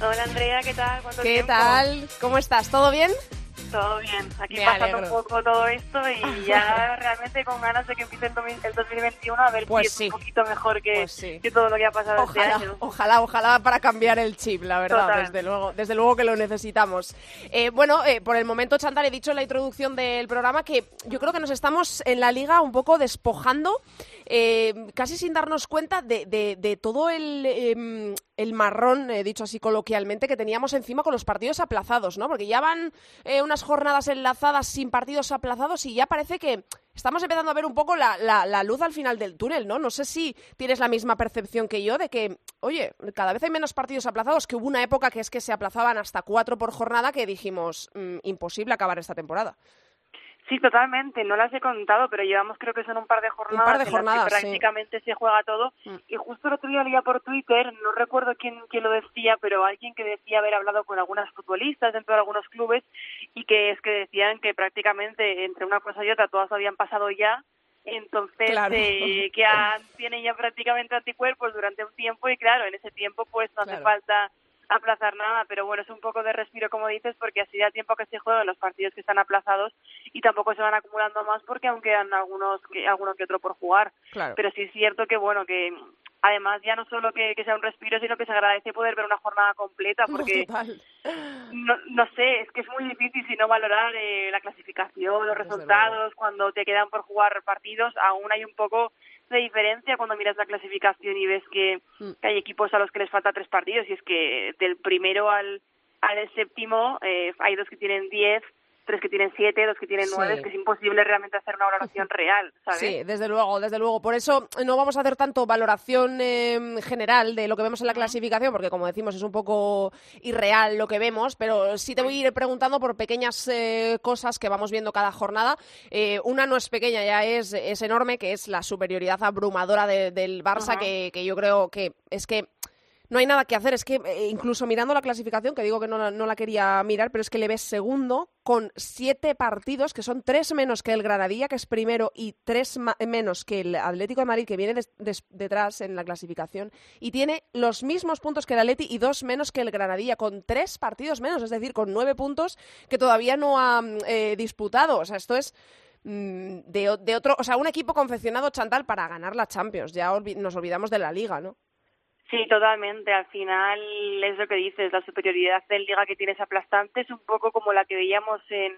Hola Andrea, ¿qué tal? ¿Cuánto ¿Qué tiempo? tal? ¿Cómo estás? ¿Todo bien? Todo bien, aquí Me pasando alegro. un poco todo esto y ya realmente con ganas de que empiece el, domi- el 2021 a ver Pues si sí. es un poquito mejor que, Pues sí. que todo lo que ha pasado este año. ojalá, ojalá para cambiar el chip, la verdad, Total. desde luego, desde luego que lo necesitamos. Eh, bueno, eh, por el momento, Chantal, he dicho en la introducción del programa que yo creo que nos estamos en la liga un poco despojando, eh, casi sin darnos cuenta de, de- de todo el, eh, el marrón, eh, dicho así coloquialmente, que teníamos encima con los partidos aplazados, ¿no? Porque ya van eh, jornadas enlazadas sin partidos aplazados y ya parece que estamos empezando a ver un poco la, la- la luz al final del túnel, ¿no? No sé si tienes la misma percepción que yo de que, oye, cada vez hay menos partidos aplazados, que hubo una época que es que se aplazaban hasta cuatro por jornada que dijimos, mm, imposible acabar esta temporada. Sí, totalmente. No las he contado, pero llevamos creo que son un par de jornadas, par de en las jornadas, que sí. prácticamente se juega todo. Mm. Y justo el otro día leía por Twitter, no recuerdo quién, quién lo decía, pero alguien que decía haber hablado con algunas futbolistas dentro de algunos clubes y que es que decían que prácticamente entre una cosa y otra todas habían pasado ya. Entonces, Claro. eh, que han- tienen ya prácticamente anticuerpos durante un tiempo y claro, en ese tiempo pues no hace falta aplazar nada, pero bueno, es un poco de respiro como dices porque así da tiempo que se jueguen los partidos que están aplazados y tampoco se van acumulando más porque aún quedan algunos que, alguno que otro por jugar. Claro. Pero sí es cierto que bueno, que además ya no solo que, que sea un respiro, sino que se agradece poder ver una jornada completa porque no, no sé, es que es muy difícil si no valorar eh, la clasificación, los Desde resultados, cuando te quedan por jugar partidos, aún hay un poco de diferencia cuando miras la clasificación y ves que, Mm. que hay equipos a los que les falta tres partidos y es que del primero al, al séptimo eh, hay dos que tienen diez, tres que tienen siete, dos que tienen Sí. nueve, es que es imposible realmente hacer una valoración real, ¿sabes? Sí, desde luego, desde luego. Por eso eh, no vamos a hacer tanto valoración eh, general de lo que vemos en la clasificación, porque como decimos es un poco irreal lo que vemos, pero sí te voy a ir preguntando por pequeñas eh, cosas que vamos viendo cada jornada. Eh, una no es pequeña, ya es, es enorme, que es la superioridad abrumadora de- del Barça, que, que yo creo que es que no hay nada que hacer. Es que eh, incluso mirando la clasificación, que digo que no, la- quería mirar, pero es que le ves segundo con siete partidos, que son tres menos que el Granadilla, que es primero, y tres menos que el Atlético de Madrid, que viene detrás en la clasificación, y tiene los mismos puntos que el Atleti y dos menos que el Granadilla, con tres partidos menos, es decir, con nueve puntos que todavía no ha mm, eh, disputado. O sea, esto es mm, de, otro, o sea, un equipo confeccionado Chantal para ganar la Champions. Ya nos olvidamos de la Liga, ¿no? Sí, totalmente. Al final es lo que dices, la superioridad del Liga que tienes aplastante es un poco como la que veíamos en,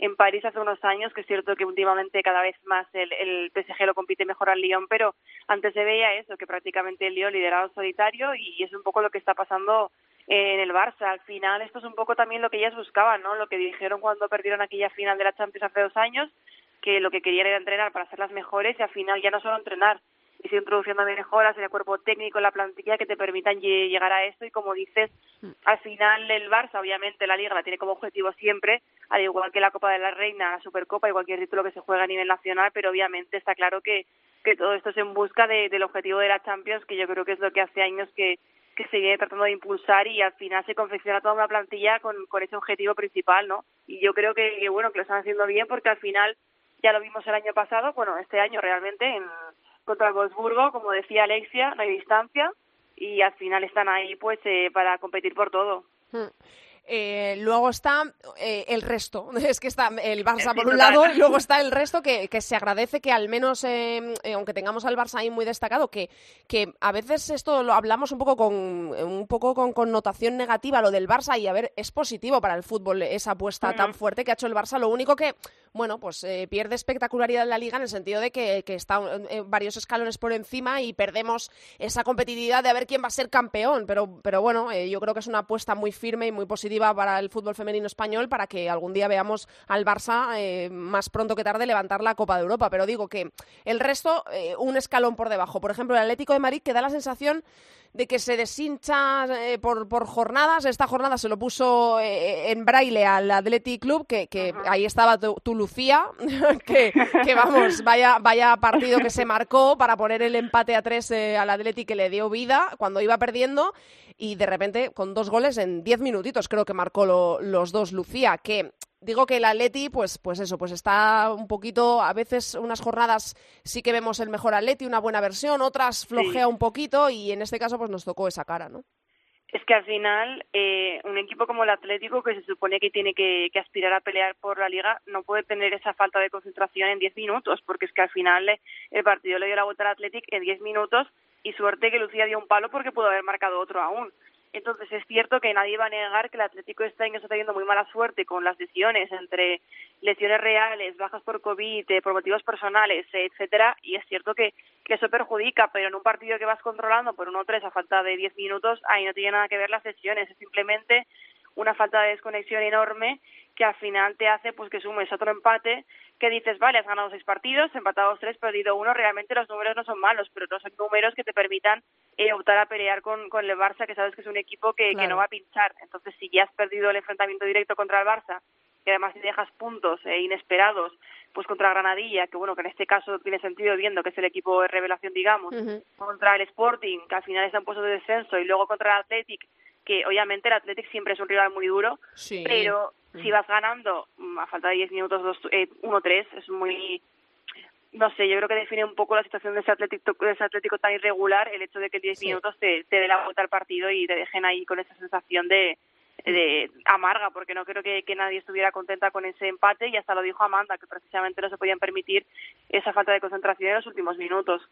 en París hace unos años, que es cierto que últimamente cada vez más el, el PSG lo compite mejor al Lyon, pero antes se veía eso, que prácticamente el Lyon lideraba solitario y es un poco lo que está pasando en el Barça. Al final esto es un poco también lo que ellas buscaban, ¿no? Lo que dijeron cuando perdieron aquella final de la Champions hace dos años, que lo que querían era entrenar para ser las mejores y al final ya no solo entrenar, y sigue introduciendo mejoras en el cuerpo técnico, en la plantilla que te permitan llegar a esto y como dices, mm. al final el Barça, obviamente la Liga la tiene como objetivo siempre, al igual que la Copa de la Reina, la Supercopa y cualquier título que se juega a nivel nacional, pero obviamente está claro que, que todo esto es en busca de, del objetivo de la Champions, que yo creo que es lo que hace años que, que se viene tratando de impulsar y al final se confecciona toda una plantilla con, con ese objetivo principal, ¿no? Y yo creo que, que, bueno, que lo están haciendo bien porque al final ya lo vimos el año pasado, bueno, este año realmente en contra el Wolfsburgo, como decía Alexia, no hay distancia y al final están ahí pues eh, para competir por todo. Hmm. Eh, luego está eh, el resto. Es que está el Barça por un lado y luego está el resto que, que se agradece que al menos, eh, eh, aunque tengamos al Barça ahí muy destacado, que, que a veces esto lo hablamos un poco con un poco con connotación negativa, lo del Barça, y a ver, es positivo para el fútbol esa apuesta tan fuerte que ha hecho el Barça. Lo único que, bueno, pues pierde espectacularidad en la liga en el sentido de que, que está varios escalones por encima y perdemos esa competitividad de a ver quién va a ser campeón. Pero, pero bueno, yo creo que es una apuesta muy firme y muy positiva para el fútbol femenino español para que algún día veamos al Barça eh, más pronto que tarde levantar la Copa de Europa. Pero digo que el resto, eh, un escalón por debajo. Por ejemplo, el Atlético de Madrid que da la sensación de que se deshincha eh, por, por, jornadas. Esta jornada se lo puso eh, en braille al Athletic Club, que, que ahí estaba tu, tu Lucía, que, que, vamos, vaya, vaya partido que se marcó para poner el empate a tres eh, al Athletic que le dio vida cuando iba perdiendo y de repente con dos goles en diez minutitos creo que marcó lo, los dos Lucía, que digo que el Atleti, pues, pues eso, pues está un poquito, a veces unas jornadas sí que vemos el mejor Atleti, una buena versión, otras flojea sí. un poquito y en este caso pues nos tocó esa cara, ¿no? Es que al final eh, un equipo como el Atlético, que se supone que tiene que, que, aspirar a pelear por la liga, no puede tener esa falta de concentración en 10 minutos, porque es que al final el partido le dio la vuelta al Atlético en 10 minutos y suerte que Lucía dio un palo porque pudo haber marcado otro aún. Entonces es cierto que nadie va a negar que el Atlético este año está teniendo muy mala suerte con las lesiones, entre lesiones reales, bajas por COVID, eh, por motivos personales, etcétera, y es cierto que, que eso perjudica, pero en un partido que vas controlando por 1-3 a falta de 10 minutos, ahí no tiene nada que ver las lesiones, es simplemente una falta de desconexión enorme que al final te hace pues que sumes otro empate que dices, vale, has ganado seis partidos, empatados tres, perdido uno, realmente los números no son malos, pero no son números que te permitan eh, optar a pelear con, con el Barça, que sabes que es un equipo que, claro. que no va a pinchar. Entonces, si ya has perdido el enfrentamiento directo contra el Barça, que además te dejas puntos eh, inesperados, pues contra Granadilla, que bueno, que en este caso tiene sentido viendo que es el equipo de revelación, digamos, uh -huh. contra el Sporting, que al final está en puesto de descenso, y luego contra el Athletic, que obviamente el Athletic siempre es un rival muy duro, sí. pero si vas ganando a falta de 10 minutos eh, 1-3 es muy no sé, yo creo que define un poco la situación de ese Atlético, de ese Atlético tan irregular el hecho de que 10 sí. minutos te, te dé la vuelta al partido y te dejen ahí con esa sensación de, de amarga, porque no creo que, nadie estuviera contenta con ese empate y hasta lo dijo Amanda, que precisamente no se podían permitir esa falta de concentración en los últimos minutos.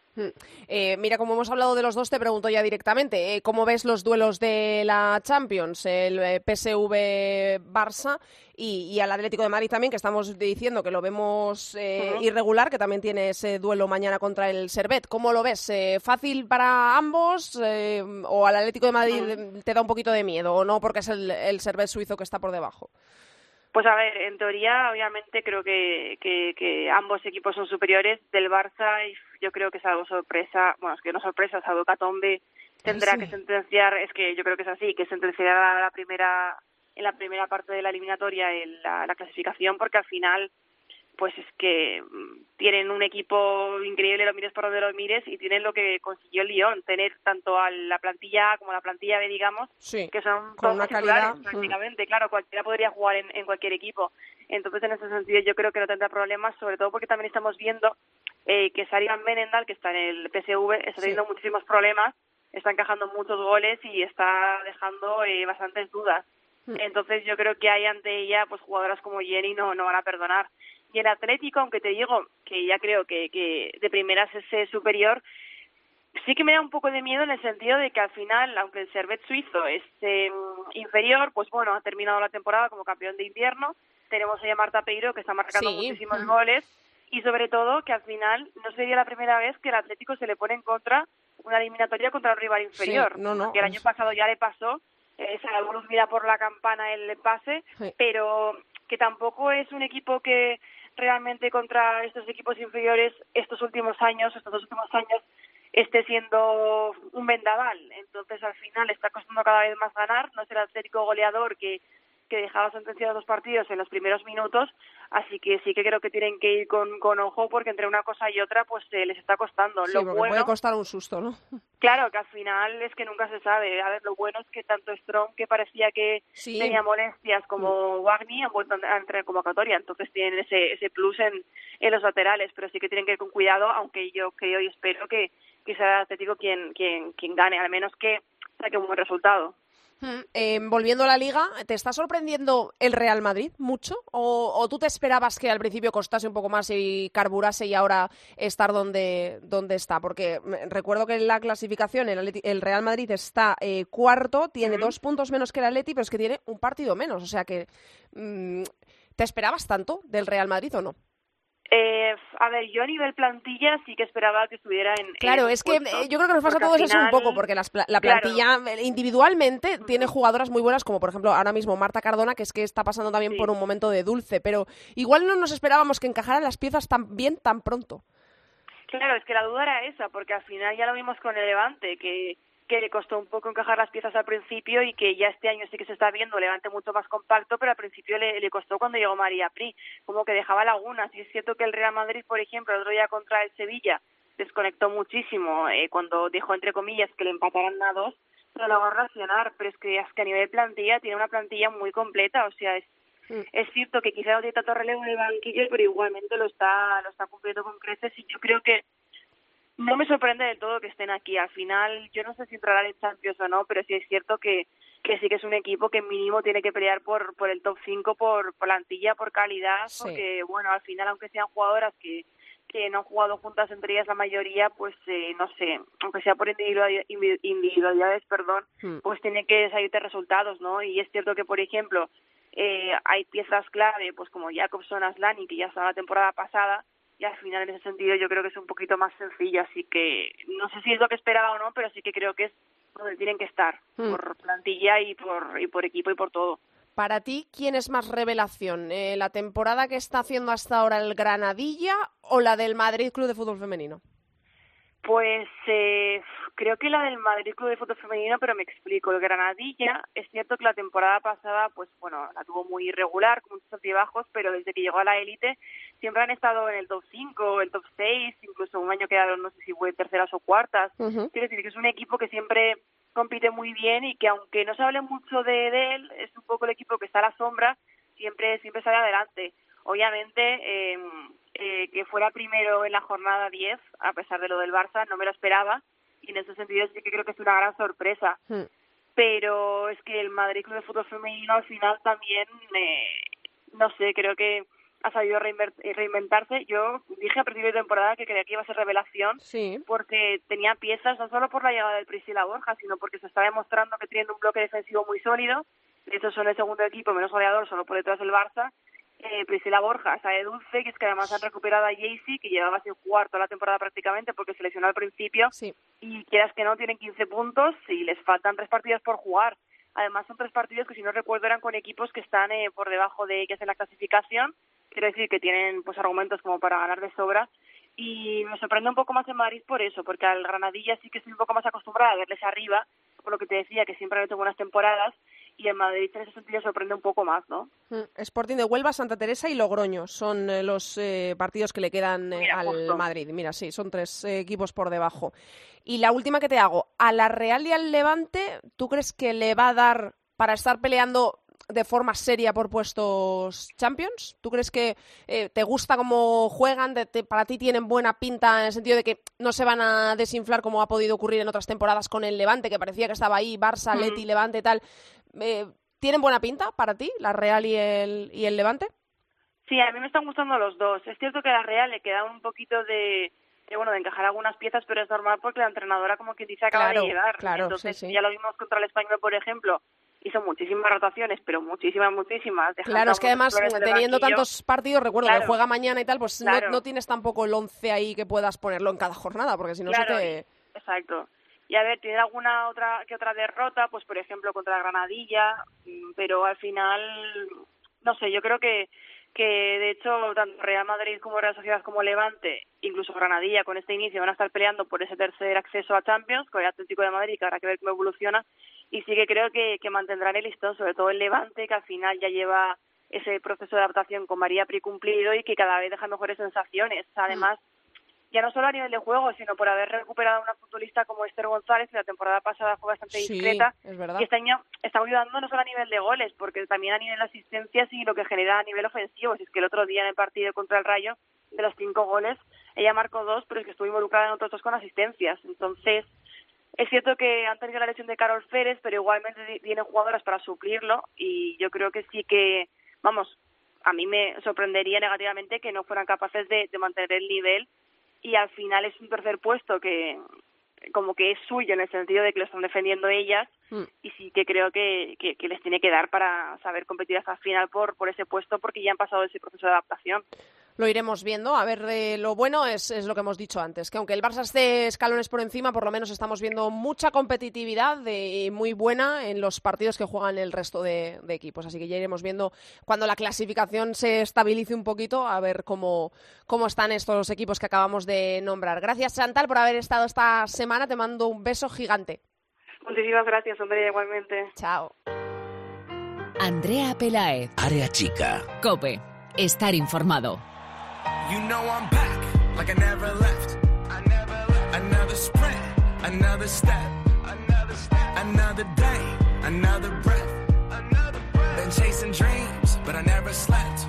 Eh, mira, como hemos hablado de los dos, te pregunto ya directamente, eh, ¿cómo ves los duelos de la Champions, el eh, PSV-Barça y, y, al Atlético de Madrid también, que estamos diciendo que lo vemos eh, uh -huh. irregular, que también tiene ese duelo mañana contra el Servet. ¿Cómo lo ves? Eh, ¿Fácil para ambos eh, o al Atlético de Madrid uh -huh. te da un poquito de miedo o no porque es el, el Servet suizo que está por debajo? Pues a ver, en teoría, obviamente creo que, que, que ambos equipos son superiores del Barça y yo creo que salvo sorpresa, bueno, es que no sorpresa, salvo Catombe tendrá sí. que sentenciar, es que yo creo que es así, que sentenciará la primera en la primera parte de la eliminatoria en la, la clasificación porque al final pues es que mm, tienen un equipo increíble, lo mires por donde lo mires, y tienen lo que consiguió el Lyon, tener tanto a la plantilla A como la plantilla B, digamos, sí, que son con una calidad mm. prácticamente. Mm. Claro, cualquiera podría jugar en, en, cualquier equipo. Entonces, en ese sentido, yo creo que no tendrá problemas, sobre todo porque también estamos viendo eh, que Sarian Menendal, que está en el PSV, está teniendo sí. muchísimos problemas, está encajando muchos goles y está dejando eh, bastantes dudas. Entonces yo creo que hay ante ella pues jugadoras como Jenny no, no van a perdonar. Y el Atlético, aunque te digo que ya creo que, que de primeras es superior, sí que me da un poco de miedo en el sentido de que al final, aunque el Servet suizo es eh, inferior, pues bueno, ha terminado la temporada como campeón de invierno. Tenemos a Marta Peiro que está marcando Sí. muchísimos goles y sobre todo que al final no sería la primera vez que el Atlético se le pone en contra una eliminatoria contra un rival inferior. no, no, Que el año pasado ya le pasó, eh, Luz mira por la campana el pase, Sí. pero que tampoco es un equipo que realmente contra estos equipos inferiores estos últimos años, estos dos últimos años, esté siendo un vendaval. Entonces, al final, está costando cada vez más ganar. No es el Atlético goleador que, que dejaba sentenciados los partidos en los primeros minutos. Así que sí que creo que tienen que ir con, con ojo porque entre una cosa y otra pues eh, les está costando. Sí, lo bueno, puede costar un susto, ¿no? claro, que al final es que nunca se sabe. A ver, lo bueno es que tanto Strong, que parecía que Sí. tenía molestias, como Wagner han vuelto a entrar en convocatoria. Entonces tienen ese, ese plus en, en los laterales, pero sí que tienen que ir con cuidado, aunque yo creo y espero que, que sea Atlético quien, quien, quien gane, al menos que saque un buen resultado. Eh, volviendo a la liga, ¿te está sorprendiendo el Real Madrid mucho? ¿O, o tú te esperabas que al principio costase un poco más y carburase y ahora estar donde, donde está? Porque mm, recuerdo que en la clasificación el, Atleti- el Real Madrid está eh, cuarto, tiene dos puntos menos que el Atleti, pero es que tiene un partido menos. O sea que, mm, ¿te esperabas tanto del Real Madrid o no? Eh, a ver, yo a nivel plantilla sí que esperaba que estuviera en. Claro, es que eh, yo creo que nos pasa a todos eso un poco, porque las la claro. plantilla eh, individualmente tiene jugadoras muy buenas, como por ejemplo ahora mismo Marta Cardona, que es que está pasando también Sí. por un momento de dulce, pero igual no nos esperábamos que encajaran las piezas tan bien tan pronto. Claro, es que la duda era esa, porque al final ya lo vimos con el Levante, que, que le costó un poco encajar las piezas al principio y que ya este año sí que se está viendo Levante mucho más compacto, pero al principio le, le costó cuando llegó María Pri, como que dejaba lagunas. Y es cierto que el Real Madrid, por ejemplo, el otro día contra el Sevilla desconectó muchísimo eh, cuando dejó, entre comillas, que le empataran a dos, pero logró reaccionar. Pero es que, es que a nivel plantilla tiene una plantilla muy completa, o sea, es Mm. es cierto que quizá no tiene tanto relevo en el banquillo, pero igualmente lo está, lo está cumpliendo con creces y yo creo que no me sorprende del todo que estén aquí. Al final, yo no sé si entrarán en Champions o no, pero sí es cierto que, que sí que es un equipo que mínimo tiene que pelear por, por el top 5, por plantilla, por calidad, Sí. porque, bueno, al final, aunque sean jugadoras que, que no han jugado juntas entre ellas la mayoría, pues eh, no sé, aunque sea por individualidad- individu- individualidades, perdón, Mm. pues tiene que salirte resultados, ¿no? Y es cierto que, por ejemplo, eh, hay piezas clave, pues como Jacobson, Aslani, que ya estaba la temporada pasada, y al final en ese sentido yo creo que es un poquito más sencillo, así que no sé si es lo que esperaba o no, pero sí que creo que es donde tienen que estar, Mm. por plantilla y por, y por equipo y por todo. Para ti, ¿quién es más revelación? Eh, ¿La temporada que está haciendo hasta ahora el Granadilla o la del Madrid Club de Fútbol Femenino? Pues eh, creo que la del Madrid Club de Fútbol Femenino, pero me explico. El Granadilla, es cierto que la temporada pasada, pues bueno, la tuvo muy irregular, con muchos altibajos, pero desde que llegó a la élite siempre han estado en el top 5, el top 6, incluso un año quedaron, no sé si fue terceras o cuartas. Quiero decir que es un equipo que siempre compite muy bien y que aunque no se hable mucho de, de él, es un poco el equipo que está a la sombra, siempre siempre sale adelante. Obviamente, eh, eh, que fuera primero en la jornada 10, a pesar de lo del Barça, no me lo esperaba y en ese sentido sí que creo que es una gran sorpresa. Mm. Pero es que el Madrid Club de Fútbol Femenino al final también, eh, no sé, creo que ha sabido reinver- reinventarse. Yo dije a principio de temporada que creía que iba a ser revelación Sí. porque tenía piezas no solo por la llegada del Priscila Borja, sino porque se está demostrando que tienen un bloque defensivo muy sólido. De hecho, son el segundo equipo menos goleador, solo por detrás del Barça. Eh, Priscila Borja, Sae Dulce, que es que además han recuperado a Jaycee, que llevaba sin jugar toda la temporada prácticamente porque se lesionó al principio. Sí. Y quieras que no, tienen 15 puntos y les faltan tres partidos por jugar. Además, son tres partidos que, si no recuerdo, eran con equipos que están eh, por debajo de ellas en la clasificación. Quiero decir que tienen pues argumentos como para ganar de sobra. Y me sorprende un poco más en Madrid por eso, porque al Granadilla sí que estoy un poco más acostumbrada a verles arriba, por lo que te decía, que siempre han hecho buenas temporadas. Y en Madrid en ese sentido sorprende un poco más, ¿no? Mm, Sporting de Huelva, Santa Teresa y Logroño son eh, los eh, partidos que le quedan eh, Mira, al justo. Madrid. Mira, sí, son tres eh, equipos por debajo. Y la última que te hago, a la Real y al Levante, ¿tú crees que le va a dar para estar peleando de forma seria por puestos Champions? ¿Tú crees que eh, te gusta cómo juegan? de- te- para ti tienen buena pinta en el sentido de que no se van a desinflar como ha podido ocurrir en otras temporadas con el Levante, que parecía que estaba ahí, Barça. Leti, Levante, tal. Eh, ¿Tienen buena pinta para ti, la Real y el, y el Levante? Sí, a mí me están gustando los dos. Es cierto que a la Real le queda un poquito de, de, bueno, de encajar algunas piezas, pero es normal porque la entrenadora, como quien dice, acaba Claro, de llegar. claro, Entonces, sí, sí. ya lo vimos contra el Español, por ejemplo, hizo muchísimas rotaciones, pero muchísimas, muchísimas. dejando Claro, es que además, teniendo tantos partidos, recuerdo que juega mañana y tal, pues no- no, tienes tampoco el 11 ahí que puedas ponerlo en cada jornada, porque si no Claro, se te... Exacto. Y a ver, tiene alguna otra que otra derrota, pues por ejemplo contra Granadilla, mm, pero al final, no sé, yo creo que que de hecho tanto Real Madrid como Real Sociedad como Levante, incluso Granadilla con este inicio van a estar peleando por ese tercer acceso a Champions con el Atlético de Madrid, que habrá que ver cómo evoluciona, y sí que creo que, que mantendrán el listón, sobre todo el Levante, que al final ya lleva ese proceso de adaptación con María Pri cumplido y que cada vez deja mejores sensaciones. Además, ya no solo a nivel de juego, sino por haber recuperado a una futbolista como Esther González, que la temporada pasada fue bastante Sí, discreta, es verdad. y este año está ayudando no solo a nivel de goles, porque también a nivel de asistencias y lo que genera a nivel ofensivo. Si es que el otro día en el partido contra el Rayo, de los cinco goles, ella marcó dos, pero es que estuvo involucrada en otros dos con asistencias. Entonces, es cierto que han tenido la lesión de Carol Pérez, pero igualmente tienen jugadoras para suplirlo y yo creo que sí que, vamos, a mí me sorprendería negativamente que no fueran capaces de, de mantener el nivel y al final es un tercer puesto que como que es suyo en el sentido de que lo están defendiendo ellas Mm. y sí que creo que, que, que les tiene que dar para saber competir hasta el final por, por ese puesto porque ya han pasado ese proceso de adaptación. Lo iremos viendo. A ver, eh, lo bueno es, es lo que hemos dicho antes, que aunque el Barça esté escalones por encima, por lo menos estamos viendo mucha competitividad de, muy buena en los partidos que juegan el resto de, de equipos. Así que ya iremos viendo cuando la clasificación se estabilice un poquito, a ver cómo, cómo están estos equipos que acabamos de nombrar. Gracias, Chantal, por haber estado esta semana. Te mando un beso gigante. Muchísimas gracias, hombre, igualmente. Chao. Andrea Pelaez, Área chica. Cope, estar informado. You know I'm back, like I never left. I never left. Another sprint, another step, another step, another day, another breath, another breath. Been chasing dreams, but I never slept.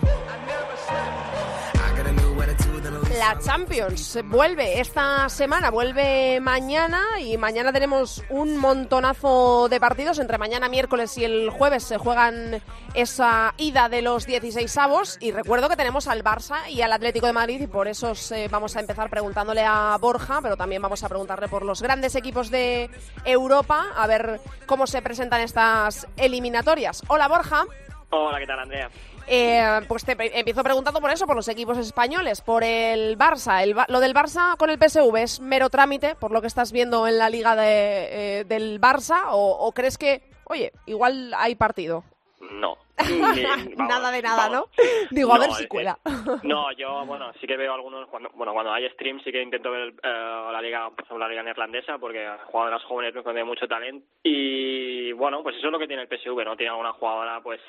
La Champions vuelve esta semana, vuelve mañana y mañana tenemos un montonazo de partidos. Entre mañana, miércoles y el jueves se juegan esa ida de los 16 avos. Y recuerdo que tenemos al Barça y al Atlético de Madrid y por eso eh, vamos a empezar preguntándole a Borja, pero también vamos a preguntarle por los grandes equipos de Europa, a ver cómo se presentan estas eliminatorias. Hola Borja. Hola, ¿qué tal, Andrea? Eh, pues te empiezo preguntando por eso, por los equipos españoles, por el Barça. El lo del Barça con el PSV es mero trámite, por lo que estás viendo en la liga de, eh, del Barça, o, o crees que, oye, igual hay partido? No. Vamos, nada de nada, vamos. ¿no? Digo, a No, ver eh, si cuela. No, yo, bueno, sí que veo algunos, cuando, bueno, cuando hay stream sí que intento ver eh, la liga, por ejemplo, la liga neerlandesa, porque jugadoras jóvenes que de mucho talento. Y, bueno, pues eso es lo que tiene el PSV, ¿no? Tiene alguna jugadora, pues,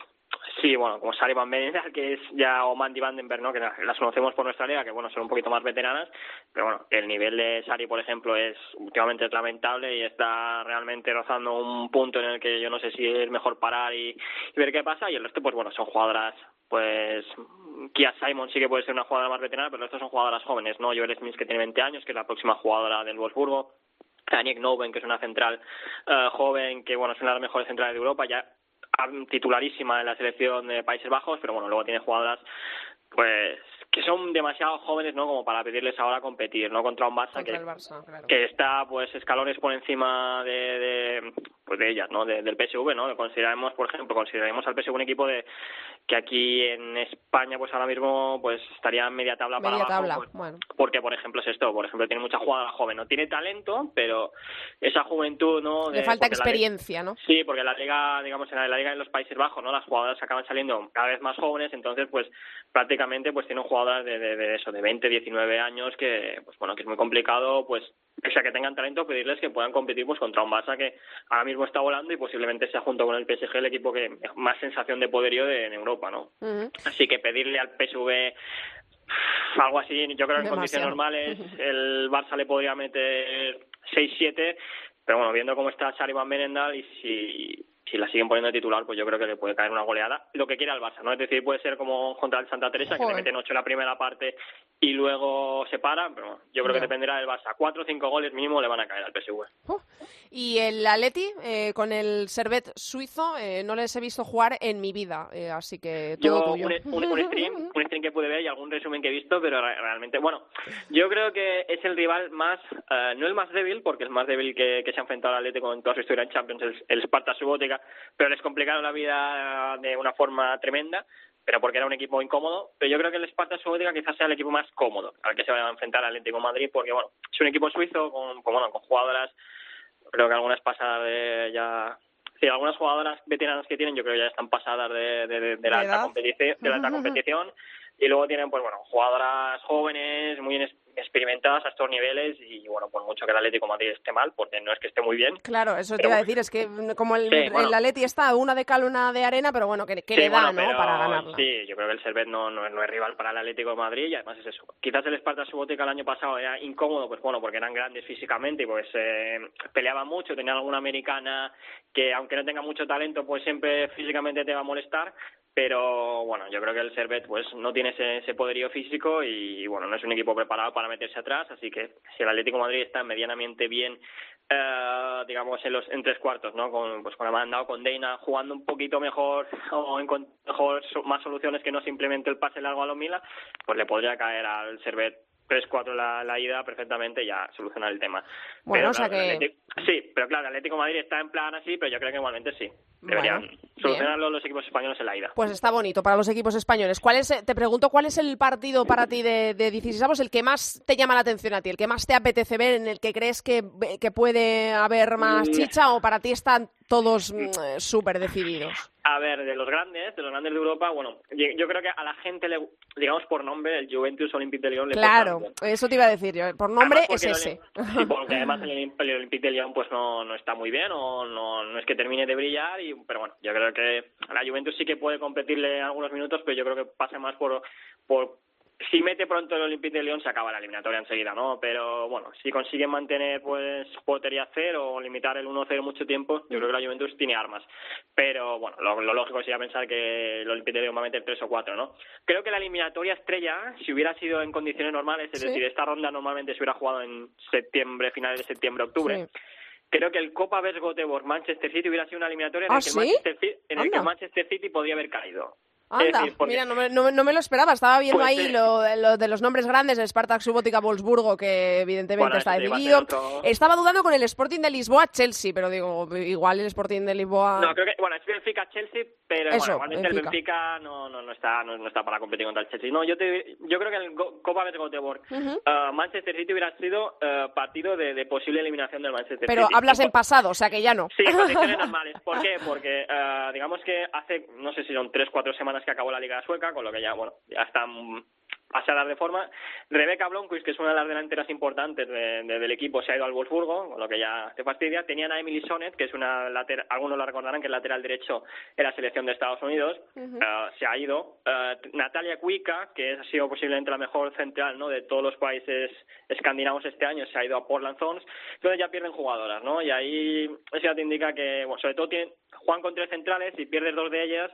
sí, bueno, como Sari Van Benedal, que es ya, o Mandy Vandenberg, ¿no? Que la- las conocemos por nuestra liga, que, bueno, son un poquito más veteranas, pero, bueno, el nivel de Sari, por ejemplo, es últimamente es lamentable y está realmente rozando un punto en el que yo no sé si es mejor parar y, ver qué pasa, y el resto, pues, bueno, son jugadoras pues Kia Simon sí que puede ser una jugadora más veterana, pero estos son jugadoras jóvenes, ¿no? Joel Smith que tiene 20 años, que es la próxima jugadora del Wolfsburgo, Aniek Noven, que es una central eh, joven, que bueno, es una de las mejores centrales de Europa, ya titularísima en la selección de Países Bajos, pero bueno, luego tiene jugadoras pues que son demasiado jóvenes, ¿no? Como para pedirles ahora competir, ¿no? Contra un Barça Contra que el Barça, claro. que está pues escalones por encima de, de pues de ellas no De- del PSV no consideramos por ejemplo consideramos al PSV un equipo de que aquí en España pues ahora mismo pues estaría en media tabla para Media abajo tabla, pues, bueno. porque por ejemplo es esto por ejemplo tiene mucha jugadora joven no tiene talento pero esa juventud no Le de- falta la liga- experiencia, ¿no? Sí, porque la liga, digamos, en la, la liga de los Países Bajos, ¿no? Las jugadoras acaban saliendo cada vez más jóvenes, entonces, pues, prácticamente, pues, tienen jugadoras de, de, de eso, de 20, 19 años, que, pues, bueno, que es muy complicado, pues, o sea, que tengan talento, pedirles que puedan competir, pues, contra un Barça que ahora mismo está volando y posiblemente sea junto con el PSG el equipo que más sensación de poderío de, en Europa, ¿no? Así que pedirle al PSV algo así, yo creo que en condiciones normales el Barça le podría meter 6-7, pero bueno, viendo cómo está Sari Van Benendal y si si la siguen poniendo de titular, pues yo creo que le puede caer una goleada. Lo que quiera el Barça, ¿no? Es decir, puede ser como contra el Santa Teresa, que Joder. le meten ocho en la primera parte y luego se paran, pero yo creo que dependerá del Barça. Cuatro o cinco goles mínimo le van a caer al PSV. Uh, Y el Atleti, eh, con el Servet suizo, eh, no les he visto jugar en mi vida, eh, así que todo Yo, tuyo. un, un- un stream, un stream que pude ver y algún resumen que he visto, pero re- realmente, bueno, yo creo que es el rival más, eh, no el más débil, porque el más débil que, que se ha enfrentado al Atlético en toda su historia en Champions es el Sparta Subótica, pero les complicaron la vida de una forma tremenda, pero porque era un equipo incómodo, pero yo creo que el Sparta Subótica quizás sea el equipo más cómodo al que se va a enfrentar al Atlético de Madrid, porque bueno, es un equipo suizo con, con, bueno, con jugadoras, creo que algunas pasadas de ya Sí, algunas jugadoras veteranas que tienen, yo creo que ya están pasadas de, de, la ¿De alta competición, de la alta competición. Y luego tienen, pues bueno, jugadoras jóvenes, muy experimentadas a estos niveles y bueno, por mucho que el Atlético de Madrid esté mal, porque no es que esté muy bien. Claro, eso te iba a decir, es que como el, Sí, bueno. el Atleti está una de cal, una de arena, pero bueno, que, que Sí, le da, bueno, ¿no?, pero para ganarla. Sí, yo creo que el Servet no, no es rival para el Atlético de Madrid y además es eso. Quizás el Sparta Subotica el año pasado era incómodo, pues bueno, porque eran grandes físicamente y pues eh, peleaban mucho, tenían alguna americana que aunque no tenga mucho talento, pues siempre físicamente te va a molestar. Pero bueno, yo creo que el Servet pues no tiene ese, ese poderío físico y bueno, no es un equipo preparado para meterse atrás, así que si el Atlético Madrid está medianamente bien eh, digamos en los en tres cuartos no con pues con Amanda o con Deina jugando un poquito mejor o encontrando mejor más soluciones que no simplemente el pase largo a los Mila pues le podría caer al Servet 3-4 la, la ida perfectamente ya solucionar el tema Bueno, Pero, o sea claro, que- Atlético- sí pero claro Atlético de Madrid está en plan así pero yo creo que igualmente sí deberían Bueno, bien. solucionarlo los equipos españoles en la ida Pues está bonito para los equipos españoles. ¿Cuál es, te pregunto, ¿cuál es el partido para ti de, de 16 el que más te llama la atención a ti, el que más te apetece ver, en el que crees que, que puede haber más Mm. chicha o para ti están todos mm, súper decididos? A ver, de los grandes, de los grandes de Europa, bueno, yo creo que a la gente le, digamos por nombre, el Juventus Olympique de Lyon le Claro, eso te iba a decir yo. Por nombre es ese. sí, porque además el, Olympique de Lyon pues no, no está muy bien o no, no es que termine de brillar y pero bueno yo creo que la Juventus sí que puede competirle algunos minutos pero yo creo que pasa más por por si mete pronto el Olympique de Lyon se acaba la eliminatoria enseguida no pero bueno si consiguen mantener pues portería cero o limitar el 1-0 mucho tiempo yo creo que la Juventus tiene armas pero bueno lo, lo lógico sería pensar que el Olympique de Lyon va a meter 3 o 4 no creo que la eliminatoria estrella si hubiera sido en condiciones normales es Sí. decir esta ronda normalmente se hubiera jugado en septiembre, finales de septiembre, octubre. Sí. Creo que el Copa Göteborg Manchester City hubiera sido una eliminatoria en, ¿Ah, el que, sí? Manchester, en el que Manchester City podía haber caído. Anda, decir, porque- mira, no me, no me- no me lo esperaba. Estaba viendo Pues ahí sí. lo, lo de los nombres grandes, Spartak Subotica Wolfsburgo, que evidentemente Bueno, está dividido. otro- Estaba dudando con el Sporting de Lisboa-Chelsea, pero digo, igual el Sporting de Lisboa... No, creo que, bueno, es Benfica-Chelsea, pero Eso, bueno, igualmente Benfica. el Benfica no, no, no, está, no, no está para competir contra el Chelsea. No, yo, te, yo creo que el Go- Copa vs Göteborg, Ujú. eh, Manchester City hubiera sido eh, partido de, de posible eliminación del Manchester Pero City. hablas Y en pasado, o sea que ya no. Sí, condiciones normales. ¿Por qué? Porque eh, digamos que hace, no sé si son tres, cuatro semanas que acabó la Liga Sueca, con lo que ya, bueno, ya están pasadas de forma. Rebeca Blomqvist, que es una de las delanteras importantes de- de- del equipo, se ha ido al Wolfsburgo, con lo que ya te fastidia. Tenían a Emily Sonnet, que es una lateral, algunos la recordarán, que es lateral derecho en la selección de Estados Unidos, eh, se ha ido. Eh, Natalia Kuika, que ha sido posiblemente la mejor central ¿no? de todos los países escandinavos este año, se ha ido a Portland Thorns. Entonces ya pierden jugadoras, ¿no? Y ahí eso ya te indica que, bueno, sobre todo tienen, juegan con tres centrales y pierdes dos de ellas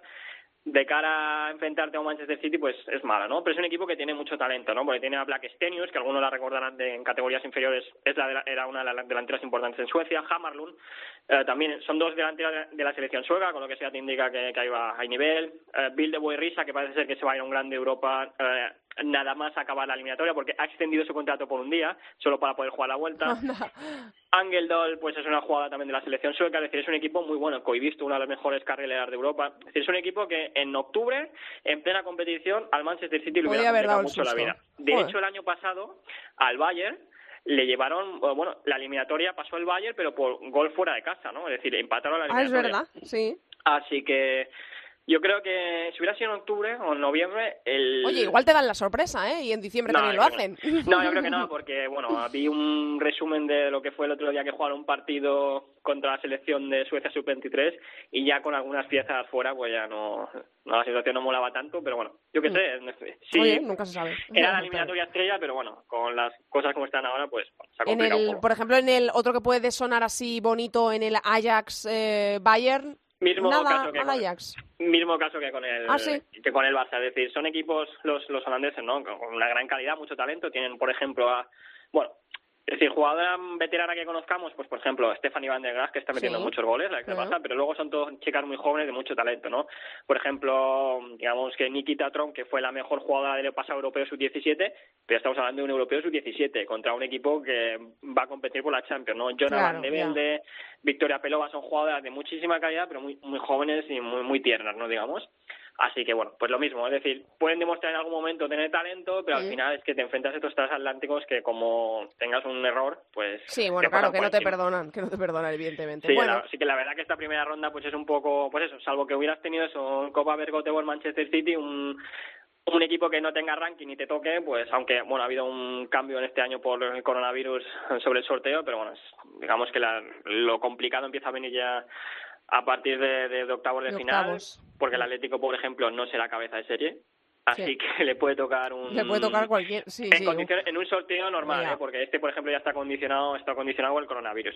de cara a enfrentarte a un Manchester City, pues es mala, ¿no? Pero es un equipo que tiene mucho talento, ¿no? Porque tiene a Black Stenius, que algunos la recordarán de, en categorías inferiores, es la, de la- era una de las delanteras importantes en Suecia, Hammarlund, eh, también son dos delanteras de la selección sueca, con lo que ya te indica que, que ahí va, hay nivel, eh, Bill de Boerrisa, que parece ser que se va a ir a un grande Europa eh, nada más acabar la eliminatoria, porque ha extendido su contrato por un día, solo para poder jugar la vuelta. Angel Doll, pues es una jugada también de la selección sueca, es decir, es un equipo muy bueno, visto una de las mejores carrileras de Europa. Es decir, es un equipo que en octubre, en plena competición, al Manchester City le hubiera complicado mucho la vida. De Joder. hecho, el año pasado, al Bayern le llevaron, bueno, la eliminatoria pasó el Bayern, pero por gol fuera de casa, ¿no? Es decir, empataron la Ah, es eliminatoria. verdad, sí. Así que yo creo que si hubiera sido en octubre o en noviembre, el... Oye, igual te dan la sorpresa, ¿eh? Y en diciembre No, también lo hacen. No, yo creo que no, porque, bueno, vi un resumen de lo que fue el otro día que jugaron un partido contra la selección de Suecia Sub-23 y ya con algunas piezas fuera, pues ya no, no la situación no molaba tanto, pero bueno, yo qué sé, no sé, sí, Mm. Oye, nunca se sabe. era la eliminatoria estrella, pero bueno, con las cosas como están ahora, pues se ha En complicado un el, poco. por ejemplo, en el otro que puede sonar así bonito, en el Ajax eh, Bayern, Mismo nada caso que al con- Ajax. Mismo caso que con el Ah, ¿sí? que con el Barça, es decir, son equipos los los holandeses, ¿no? Con una gran calidad, mucho talento, tienen por ejemplo a bueno, es decir, jugadora veterana que conozcamos, pues por ejemplo, Stephanie Van der Graaf que está metiendo Sí. muchos goles, la que Ujú. Barça, pero luego son todos chicas muy jóvenes de mucho talento, ¿no? Por ejemplo, digamos que Nikita Tron, que fue la mejor jugadora del pasado europeo sub-17, pero estamos hablando de un europeo sub-17 contra un equipo que va a competir por la Champions, ¿no? Jonah Claro, Van de Velde, Victoria Pelova son jugadoras de muchísima calidad, pero muy muy jóvenes y muy muy tiernas, ¿no? Digamos. Así que bueno, pues lo mismo, es decir, pueden demostrar en algún momento tener talento, pero al Mm. final es que te enfrentas a estos transatlánticos que como tengas un error, pues Sí, bueno, claro, que no te perdonan, que no te perdonan, evidentemente. Sí, bueno, la- sí que la verdad que esta primera ronda pues es un poco, pues eso, salvo que hubieras tenido eso, un Copa Bergotebol Manchester City, un un equipo que no tenga ranking y te toque, pues aunque bueno ha habido un cambio en este año por el coronavirus sobre el sorteo, pero bueno, es- digamos que la- lo complicado empieza a venir ya a partir de, de- de octavos de, De final, octavos. porque el Atlético, por ejemplo, no será cabeza de serie, así Sí. que le puede tocar un le puede tocar cualquier... Sí, en, sí. condiciones- en un sorteo normal. ¿eh? porque este, por ejemplo, ya está condicionado, está condicionado el coronavirus.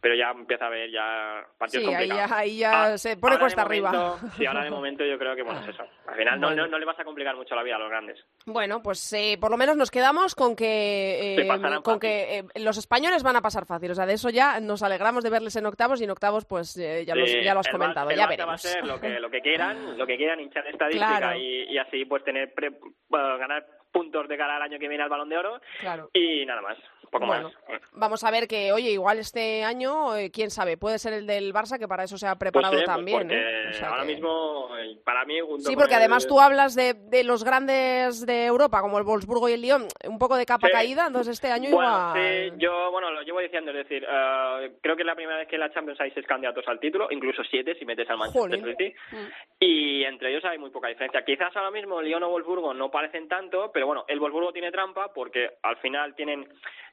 Pero ya empieza a haber ya partidos Sí, ahí complicados. ya, ahí ya Ah, se pone cuesta arriba. momento- Sí, ahora de momento yo creo que, bueno, es eso. Al final no, Bueno. no, no le vas a complicar mucho la vida a los grandes. Bueno, pues eh, por lo menos nos quedamos con que, eh, con fácil. que eh, los españoles van a pasar fácil. O sea, de eso ya nos alegramos de verles en octavos y en octavos, pues eh, ya, los- ya lo has el comentado. El ya veremos. va a ser lo que, lo que quieran, lo que quieran, hinchar estadística Claro. y, y así pues tener pre- bueno, ganar puntos de cara al año que viene al Balón de Oro Claro. y nada más, poco Bueno, más. vamos a ver que, oye, igual este año, eh, quién sabe, puede ser el del Barça, que para eso se ha Pues, preparado también. ¿eh? O sea ahora que- mismo, eh, para mí, junto Sí, porque además el- tú hablas de, de los grandes de Europa, como el Wolfsburgo y el Lyon, un poco de capa Sí. caída, entonces este año Bueno, igual... sí, yo, bueno, lo llevo diciendo, es decir, eh, creo que es la primera vez que en la Champions hay seis candidatos al título, incluso siete si metes al Manchester. City, Mm. y entre ellos hay muy poca diferencia. Quizás ahora mismo Lyon o Wolfsburgo no parecen tanto, pero bueno, el Wolfsburgo tiene trampa porque al final tienen,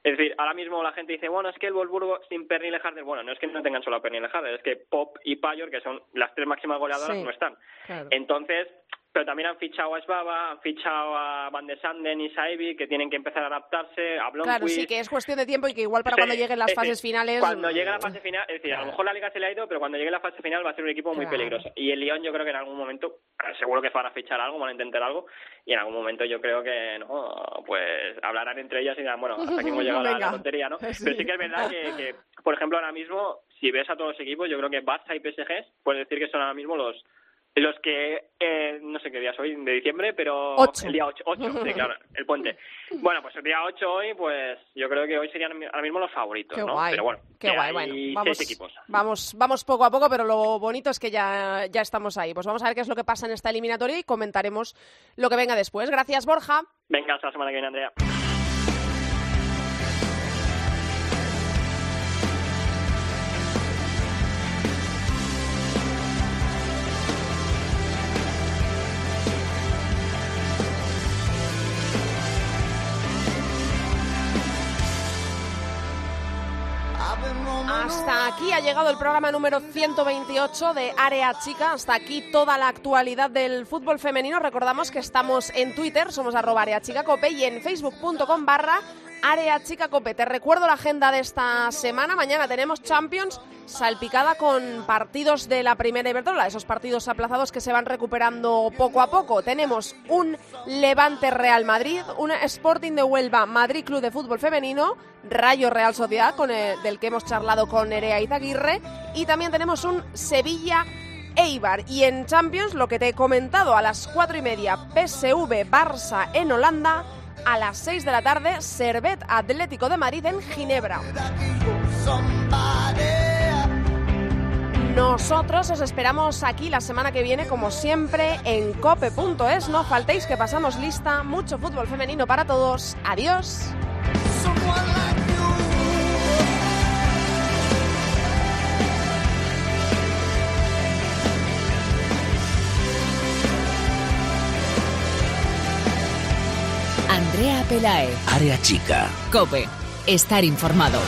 es decir, ahora mismo la gente dice, bueno, es que el Wolfsburgo sin Pernille Harder, bueno, no es que no tengan solo a Pernille Harder, es que Pop y Payor, que son las tres máximas goleadoras, Sí. no están. Claro. Entonces, pero también han fichado a Svava, han fichado a Van de Sanden y Saibi, que tienen que empezar a adaptarse, a Blomqvist. Claro, sí, que es cuestión de tiempo y que igual para Sí, cuando lleguen las decir, fases finales... Cuando mm, llegue la fase final, es decir, a lo mejor la liga se le ha ido, pero cuando llegue la fase final va a ser un equipo muy Claro. peligroso. Y el Lyon yo creo que en algún momento, eh, seguro que van a fichar algo, van a intentar algo, y en algún momento yo creo que, no, pues hablarán entre ellas y dirán, bueno, hasta aquí hemos llegado a la- tontería, ¿no? Sí. Pero sí que es verdad que, que, por ejemplo, ahora mismo, si ves a todos los equipos, yo creo que Barça y PSG, puedes decir que son ahora mismo los los que, eh, no sé qué día soy, de diciembre, pero Ocho. el día 8, sí, claro, el puente. Bueno, pues el día 8 hoy, pues yo creo que hoy serían ahora mismo los favoritos, Qué ¿no? guay, Pero bueno, qué guay, bueno, vamos, equipos. vamos, vamos poco a poco, pero lo bonito es que ya, ya estamos ahí. Pues vamos a ver qué es lo que pasa en esta eliminatoria y comentaremos lo que venga después. Gracias, Borja. Venga, hasta la semana que viene, Andrea. Aquí ha llegado el programa número 128 de Área Chica. Hasta aquí toda la actualidad del fútbol femenino. Recordamos que estamos en Twitter, somos arroba Área Chica Cope y en facebook.com barra Área Chica Cope. Te recuerdo la agenda de esta semana. Mañana tenemos Champions salpicada con partidos de la primera Iberdrola, esos partidos aplazados que se van recuperando poco a poco. Tenemos un Levante Real Madrid, un Sporting de Huelva Madrid Club de Fútbol Femenino, Rayo Real Sociedad, con el- del que hemos charlado con Nerea Izaguirre, y también tenemos un Sevilla Eibar. Y en Champions, lo que te he comentado, a las cuatro y media, PSV Barça en Holanda, a las 6 de la tarde, Servet Atlético de Madrid en Ginebra. Nosotros os esperamos aquí la semana que viene, como siempre, en cope.es. No faltéis que pasamos lista. Mucho fútbol femenino para todos. Adiós. Nerea Pelae. Área Chica. Cope. Estar informado.